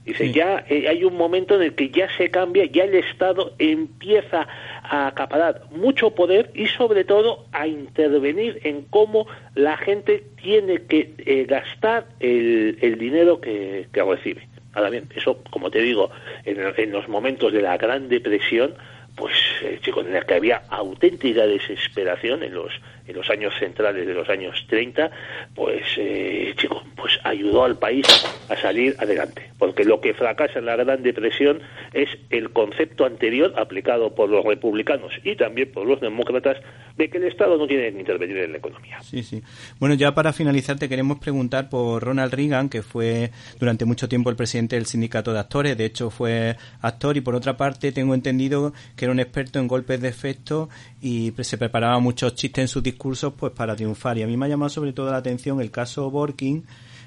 Dice, Sí. ya eh, hay un momento en el que ya se cambia, ya el Estado empieza a acaparar mucho poder y sobre todo a intervenir en cómo la gente tiene que eh, gastar el, el dinero que, que recibe. Ahora bien, eso, como te digo, en, en los momentos de la Gran Depresión, pues, eh, chicos, en el que había auténtica desesperación en los, en los años centrales de los años 30, pues, eh, chicos, pues ayudó al país a salir adelante. Porque lo que fracasa en la Gran Depresión es el concepto anterior aplicado por los republicanos y también por los demócratas de que el Estado no tiene que intervenir en la economía. Sí, sí. Bueno, ya para finalizar te queremos preguntar por Ronald Reagan, que fue durante mucho tiempo el presidente del sindicato de actores, de hecho fue actor y por otra parte tengo entendido que era un experto en golpes de efecto y se preparaba muchos chistes en sus discursos pues para triunfar. Y a mí me ha llamado sobre todo la atención el caso Borkin,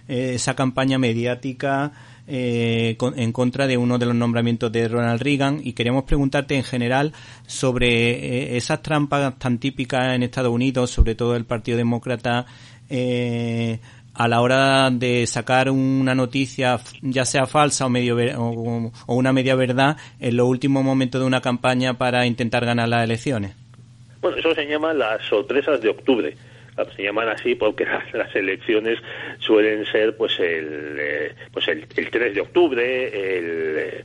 eh, esa campaña mediática eh, en contra de uno de los nombramientos de Ronald Reagan y queremos preguntarte en general sobre eh, esas trampas tan típicas en Estados Unidos, sobre todo el Partido Demócrata, a la hora de sacar una noticia, ya sea falsa o, medio o, o una media verdad, en los últimos momentos de una campaña para intentar ganar las elecciones. Bueno, eso se llama las sorpresas de octubre. Se llaman así porque las, elecciones suelen ser pues el eh, pues el, 3 de octubre el, eh,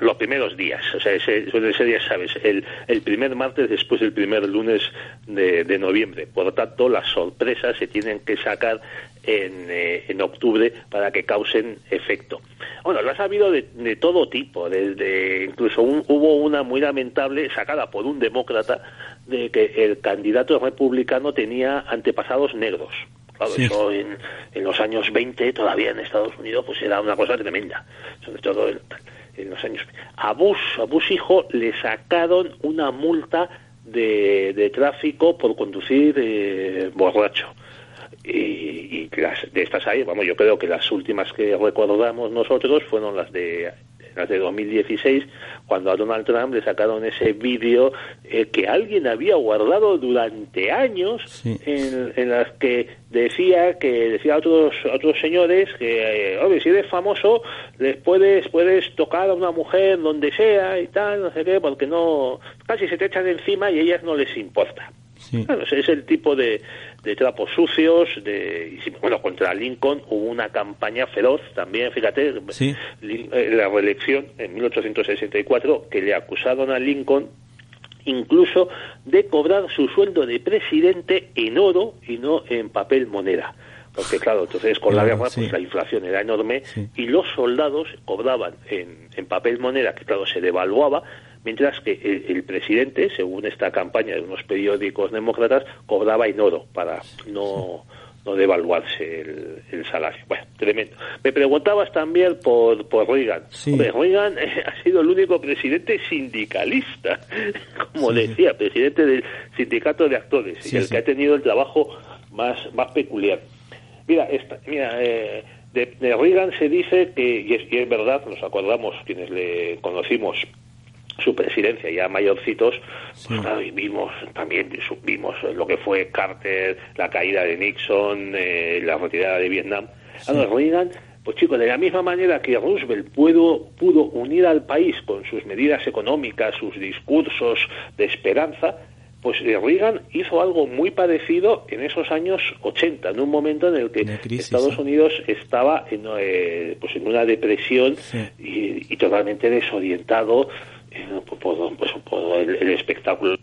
los primeros días. O sea suelen ser ya sabes el, el primer martes después del primer lunes de, noviembre. Por lo tanto las sorpresas se tienen que sacar en, eh, en octubre para que causen efecto. Bueno, lo ha habido de, de todo tipo, desde incluso hubo una muy lamentable sacada por un demócrata de que el candidato republicano tenía antepasados negros. Claro, eso en, en, los años 20 todavía en Estados Unidos pues era una cosa tremenda, sobre todo en, los años... A Bush, a Bush hijo, le sacaron una multa de, de tráfico por conducir eh, borracho. Y, y las, de estas hay, vamos, yo creo que las últimas que recordamos nosotros fueron las de de 2016, cuando a Donald Trump le sacaron ese vídeo eh, que alguien había guardado durante años, en, en, las que decía que decía a otros otros señores que, eh, si eres famoso, les puedes puedes tocar a una mujer donde sea y tal, no sé qué, porque no casi se te echan encima y a ellas no les importa. Bueno, ese es el tipo de, de trapos sucios, de, bueno, contra Lincoln hubo una campaña feroz también, fíjate, eh, la reelección en 1864, que le acusaron a Lincoln incluso de cobrar su sueldo de presidente en oro y no en papel moneda. Porque claro, entonces con la guerra pues la inflación era enorme y los soldados cobraban en, en papel moneda, que claro, se devaluaba, mientras que el, presidente, según esta campaña de unos periódicos demócratas, cobraba en oro para no, no devaluarse el, salario. Bueno, tremendo. Me preguntabas también por, por Reagan. Reagan ha sido el único presidente sindicalista, como decía, presidente del sindicato de actores, y el que ha tenido el trabajo más, más peculiar. Mira, esta, mira eh, de, de, Reagan se dice que, y es, y es verdad, nos acordamos quienes le conocimos su presidencia ya mayorcitos, pues claro, y vimos también vimos lo que fue Carter, la caída de Nixon, eh, la retirada de Vietnam. Sí. Reagan, pues chicos, de la misma manera que Roosevelt pudo, pudo unir al país con sus medidas económicas, sus discursos de esperanza, pues eh, Reagan hizo algo muy parecido en esos años 80, en un momento en el que Estados Unidos estaba en, eh, pues en una depresión y, y, totalmente desorientado por, pues, el, el, espectáculo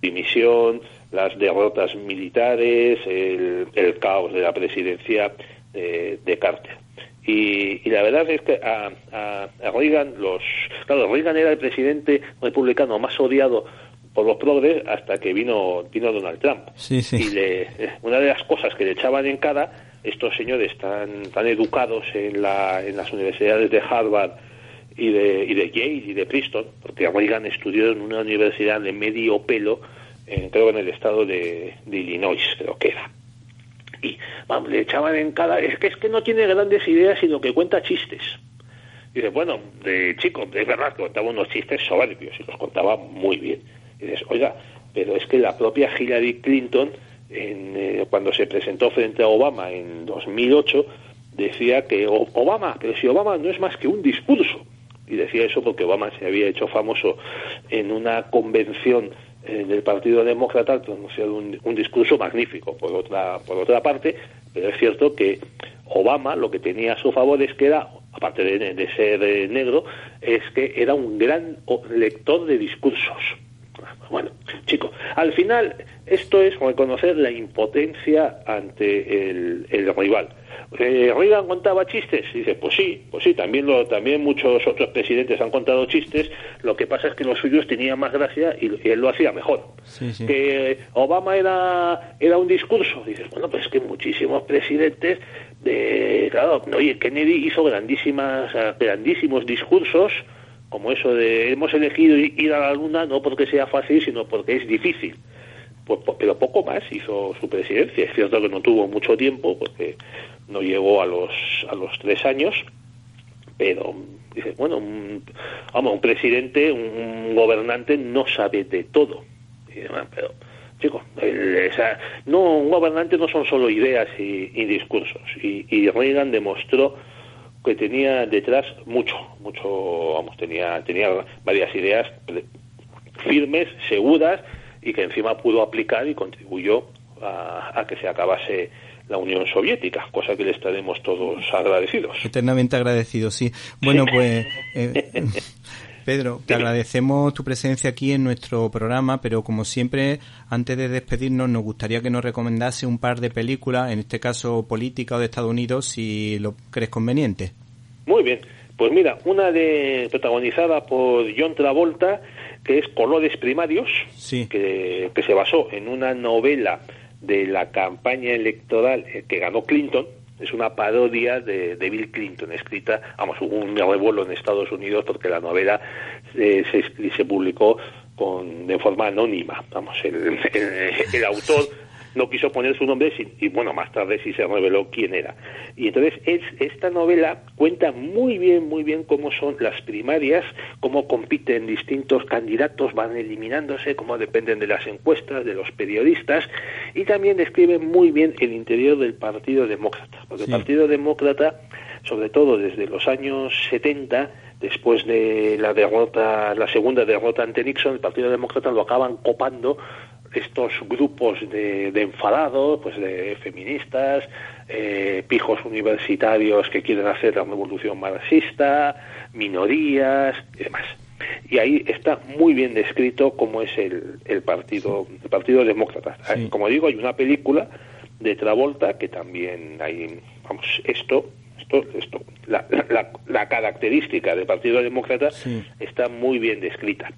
dimisión, las derrotas militares, el, el, caos de la presidencia de, de Carter. Y, y, la verdad es que a, a, a, Reagan, los, claro, Reagan era el presidente republicano más odiado por los progres hasta que vino, vino Donald Trump. Sí, sí. Y le, una de las cosas que le echaban en cara, estos señores tan, tan educados en, la, en las universidades de Harvard, y de, y de Yale y de Princeton, porque Reagan estudió en una universidad de medio pelo, eh, creo en el estado de, Illinois, creo que era. Y vamos, le echaban en cada... Es que es que no tiene grandes ideas, sino que cuenta chistes. Y dice, bueno, de chico, es verdad que contaba unos chistes soberbios y los contaba muy bien. Y dices, oiga, pero es que la propia Hillary Clinton, en, eh, cuando se presentó frente a Obama en 2008, decía que Obama, pero si Obama no es más que un discurso, y decía eso porque Obama se había hecho famoso en una convención eh, del Partido Demócrata pronunciado un, un, discurso magnífico por otra por otra parte pero es cierto que Obama lo que tenía a su favor es que era aparte de, ser eh, negro es que era un gran lector de discursos Bueno, chicos, al final esto es reconocer la impotencia ante el rival. Eh, Reagan contaba chistes, y dice, pues sí, pues sí, también lo, también muchos otros presidentes han contado chistes, lo que pasa es que los suyos tenían más gracia y, y él lo hacía mejor. Sí, sí. Que Obama era, era un discurso, dices, bueno, pues es que muchísimos presidentes, de, claro, oye, Kennedy hizo grandísimas, grandísimos discursos, como eso de hemos elegido ir a la luna no porque sea fácil, sino porque es difícil. Pues, pues, pero poco más hizo su presidencia. Es cierto que no tuvo mucho tiempo, porque no llegó a los, a los tres años, pero dice, bueno, un, vamos, un presidente, un gobernante no sabe de todo. Y demás, pero, chicos, no, un gobernante no son solo ideas y, y discursos. Y, y Reagan demostró que tenía detrás mucho, mucho, vamos, tenía, tenía varias ideas firmes, seguras y que encima pudo aplicar y contribuyó a, a que se acabase la Unión Soviética, cosa que le estaremos todos agradecidos. Eternamente agradecido, sí. Bueno, pues, eh, Pedro, te agradecemos tu presencia aquí en nuestro programa, pero como siempre, antes de despedirnos, nos gustaría que nos recomendase un par de películas, en este caso política o de Estados Unidos, si lo crees conveniente. Muy bien, pues mira, una de protagonizada por John Travolta, que es Colores Primarios, Sí. que, que se basó en una novela de la campaña electoral eh, que ganó Clinton. Es una parodia de, de Bill Clinton, escrita, vamos, hubo un revuelo en Estados Unidos porque la novela eh, se, se publicó con, de forma anónima. Vamos, el- el autor no quiso poner su nombre sin- y bueno, más tarde sí se reveló quién era. Y entonces es, esta novela cuenta muy bien, muy bien cómo son las primarias, cómo compiten distintos candidatos, van eliminándose, cómo dependen de las encuestas, de los periodistas, y también describe muy bien el interior del Partido Demócrata, porque Sí. el Partido Demócrata, sobre todo desde los años 70, después de la derrota, la segunda derrota ante Nixon, el Partido Demócrata lo acaban copando estos grupos de, de enfadados, pues de feministas, eh, pijos universitarios que quieren hacer la revolución marxista, minorías y demás. Y ahí está muy bien descrito cómo es el, el partido el partido demócrata. Sí. Como digo, hay una película de Travolta que también hay, vamos, esto, esto, esto, la, la- la característica del Partido Demócrata Sí. está muy bien descrita.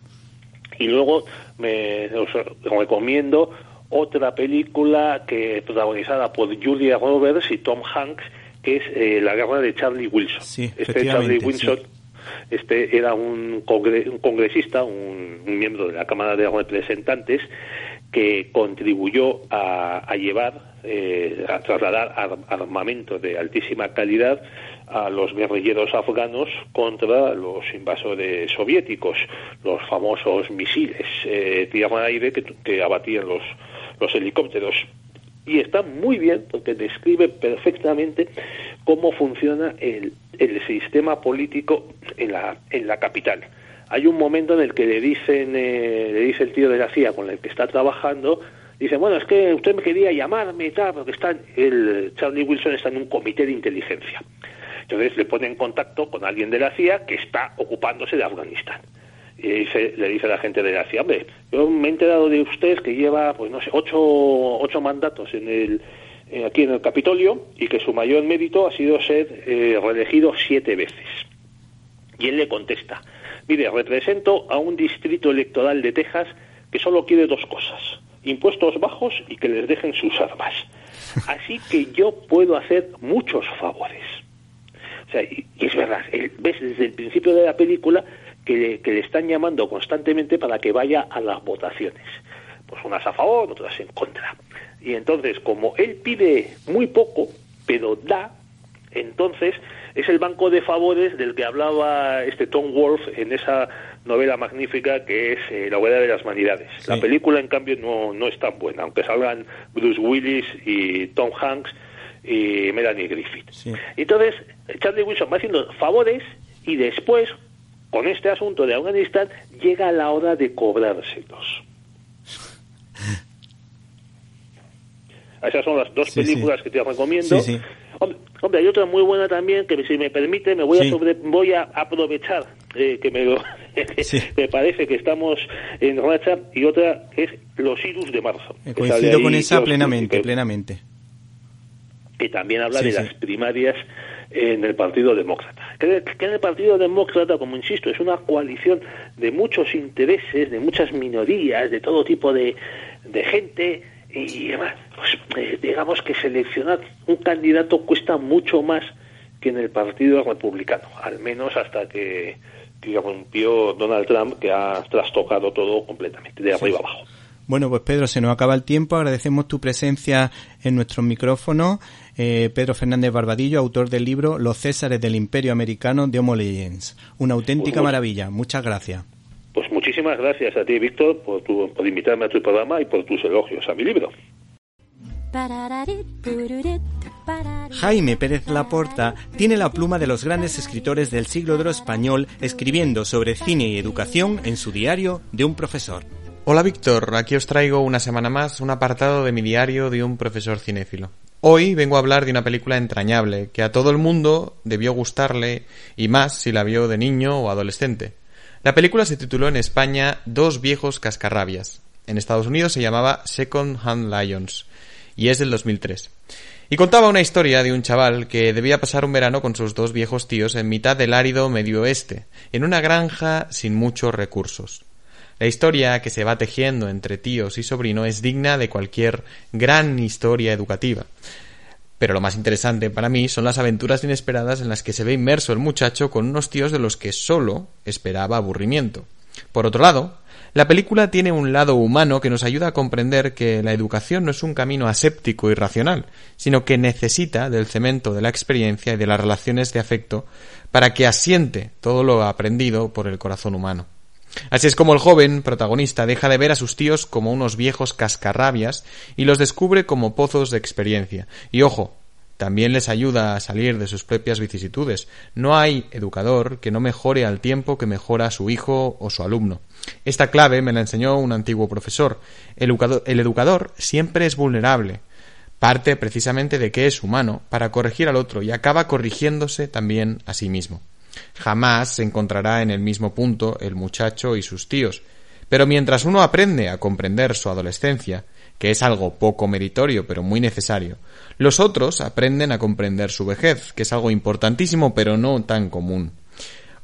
Y luego me os recomiendo otra película que protagonizada por Julia Roberts y Tom Hanks, que es eh, La guerra de Charlie Wilson. Sí, este Charlie Wilson sí. este era un, congre- un congresista, un, un miembro de la Cámara de Representantes que contribuyó a, a llevar, eh, a trasladar ar- armamento de altísima calidad a los guerrilleros afganos contra los invasores soviéticos, los famosos misiles eh, tierra-aire que, que abatían los, los helicópteros y está muy bien porque describe perfectamente cómo funciona el, el sistema político en la, en la capital. Hay un momento en el que le dicen, eh, le dice el tío de la CIA con el que está trabajando, dice, bueno, es que usted me quería llamarme y tal, porque está, el Charlie Wilson está en un comité de inteligencia. Entonces le pone en contacto con alguien de la CIA que está ocupándose de Afganistán. Y dice- le dice a la gente de la CIA, hombre, yo me he enterado de usted que lleva, pues no sé, ocho, ocho mandatos en el, eh, aquí en el Capitolio y que su mayor mérito ha sido ser eh, reelegido siete veces. Y él le contesta, mire, represento a un distrito electoral de Texas que solo quiere dos cosas, impuestos bajos y que les dejen sus armas. Así que yo puedo hacer muchos favores. O sea, y, es verdad, él- ves desde el principio de la película que le, están llamando constantemente para que vaya a las votaciones. Pues unas a favor, otras en contra. Y entonces, como él pide muy poco, pero da, entonces es el banco de favores del que hablaba este Tom Wolfe en esa novela magnífica que es eh, La huella de las humanidades. Sí. La película, en cambio, no, no es tan buena, aunque salgan Bruce Willis y Tom Hanks y Melanie Griffith. Sí. Entonces, Charlie Wilson va haciendo favores y después, con este asunto de Afganistán, llega la hora de cobrárselos. Esas son las dos Sí, sí. películas que te recomiendo. Sí. Hombre, hombre, hay otra muy buena también que si me permite me voy a sobre, voy a aprovechar eh, que me lo me parece que estamos en racha, y otra que es los Irus de marzo. Coincido con esa plenamente, plenamente. Y también habla de las primarias en el Partido Demócrata. Que, en el Partido Demócrata, como insisto, es una coalición de muchos intereses, de muchas minorías, de todo tipo de, de gente, y además, pues, eh, digamos que seleccionar un candidato cuesta mucho más que en el Partido Republicano, al menos hasta que, que rompió Donald Trump, que ha trastocado todo completamente, de arriba abajo. Bueno, pues Pedro, se nos acaba el tiempo. Agradecemos tu presencia en nuestro micrófono. Eh, Pedro Fernández Barbadillo, autor del libro Los Césares del Imperio Americano de Homo Legends. Una auténtica pues maravilla. Muchas gracias. Pues muchísimas gracias a ti, Víctor, por, por invitarme a tu programa y por tus elogios a mi libro. Jaime Pérez Laporta tiene la pluma de los grandes escritores del siglo de oro español escribiendo sobre cine y educación en su diario de un profesor. Hola Víctor, aquí os traigo una semana más un apartado de mi diario de un profesor cinéfilo. Hoy vengo a hablar de una película entrañable que a todo el mundo debió gustarle y más si la vio de niño o adolescente. La película se tituló en España Dos viejos cascarrabias. En Estados Unidos se llamaba Second Hand Lions y es del 2003. Y contaba una historia de un chaval que debía pasar un verano con sus dos viejos tíos en mitad del árido medio oeste, en una granja sin muchos recursos. La historia que se va tejiendo entre tíos y sobrino es digna de cualquier gran historia educativa. Pero lo más interesante para mí son las aventuras inesperadas en las que se ve inmerso el muchacho con unos tíos de los que solo esperaba aburrimiento. Por otro lado, la película tiene un lado humano que nos ayuda a comprender que la educación no es un camino aséptico y racional, sino que necesita del cemento de la experiencia y de las relaciones de afecto para que asiente todo lo aprendido por el corazón humano. Así es como el joven protagonista deja de ver a sus tíos como unos viejos cascarrabias y los descubre como pozos de experiencia. Y ojo, también les ayuda a salir de sus propias vicisitudes. No hay educador que no mejore al tiempo que mejora su hijo o su alumno. Esta clave me la enseñó un antiguo profesor. El educador, siempre es vulnerable. Parte precisamente de que es humano para corregir al otro y acaba corrigiéndose también a sí mismo. Jamás se encontrará en el mismo punto el muchacho y sus tíos. Pero mientras uno aprende a comprender su adolescencia, que es algo poco meritorio pero muy necesario, los otros aprenden a comprender su vejez, que es algo importantísimo pero no tan común.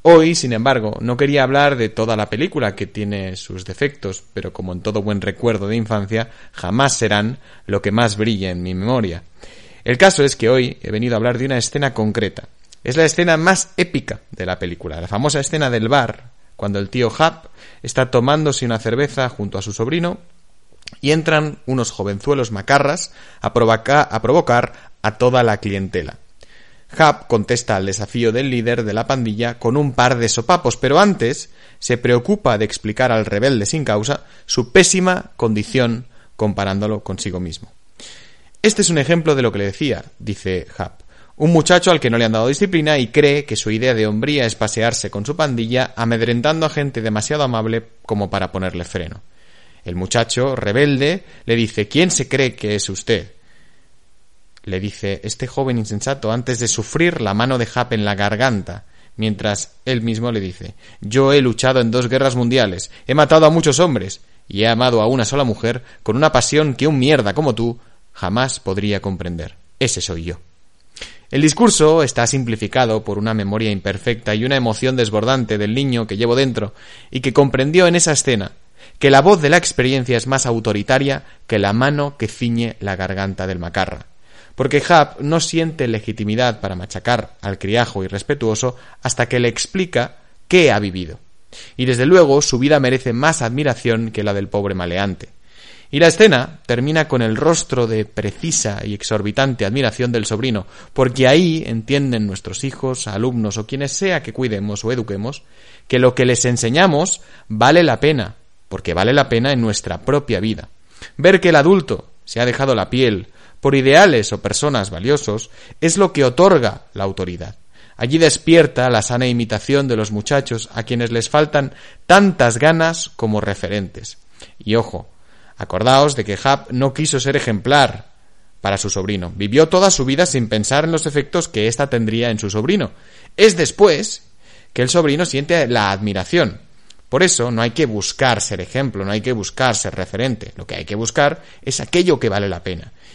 Hoy, sin embargo, no quería hablar de toda la película que tiene sus defectos, pero como en todo buen recuerdo de infancia, jamás serán lo que más brilla en mi memoria. El caso es que hoy he venido a hablar de una escena concreta, es la escena más épica de la película, la famosa escena del bar, cuando el tío Hap está tomándose una cerveza junto a su sobrino y entran unos jovenzuelos macarras a, a provocar a toda la clientela. Hap contesta al desafío del líder de la pandilla con un par de sopapos, pero antes se preocupa de explicar al rebelde sin causa su pésima condición comparándolo consigo mismo. Este es un ejemplo de lo que le decía, dice Hap. Un muchacho al que no le han dado disciplina y cree que su idea de hombría es pasearse con su pandilla amedrentando a gente demasiado amable como para ponerle freno. El muchacho, rebelde, le dice ¿Quién se cree que es usted? Le dice este joven insensato antes de sufrir la mano de Hap en la garganta, mientras él mismo le dice Yo he luchado en dos guerras mundiales, he matado a muchos hombres, y he amado a una sola mujer con una pasión que un mierda como tú jamás podría comprender. Ese soy yo. El discurso está simplificado por una memoria imperfecta y una emoción desbordante del niño que llevo dentro y que comprendió en esa escena que la voz de la experiencia es más autoritaria que la mano que ciñe la garganta del macarra. Porque Hap no siente legitimidad para machacar al criajo irrespetuoso hasta que le explica qué ha vivido. Y desde luego su vida merece más admiración que la del pobre maleante. Y la escena termina con el rostro de precisa y exorbitante admiración del sobrino, porque ahí entienden nuestros hijos, alumnos o quienes sea que cuidemos o eduquemos, que lo que les enseñamos vale la pena, porque vale la pena en nuestra propia vida. Ver que el adulto se ha dejado la piel por ideales o personas valiosos es lo que otorga la autoridad. Allí despierta la sana imitación de los muchachos a quienes les faltan tantas ganas como referentes. Y ojo, Acordaos de que Hap no quiso ser ejemplar para su sobrino. Vivió toda su vida sin pensar en los efectos que ésta tendría en su sobrino. Es después que el sobrino siente la admiración. Por eso no hay que buscar ser ejemplo, no hay que buscar ser referente. Lo que hay que buscar es aquello que vale la pena.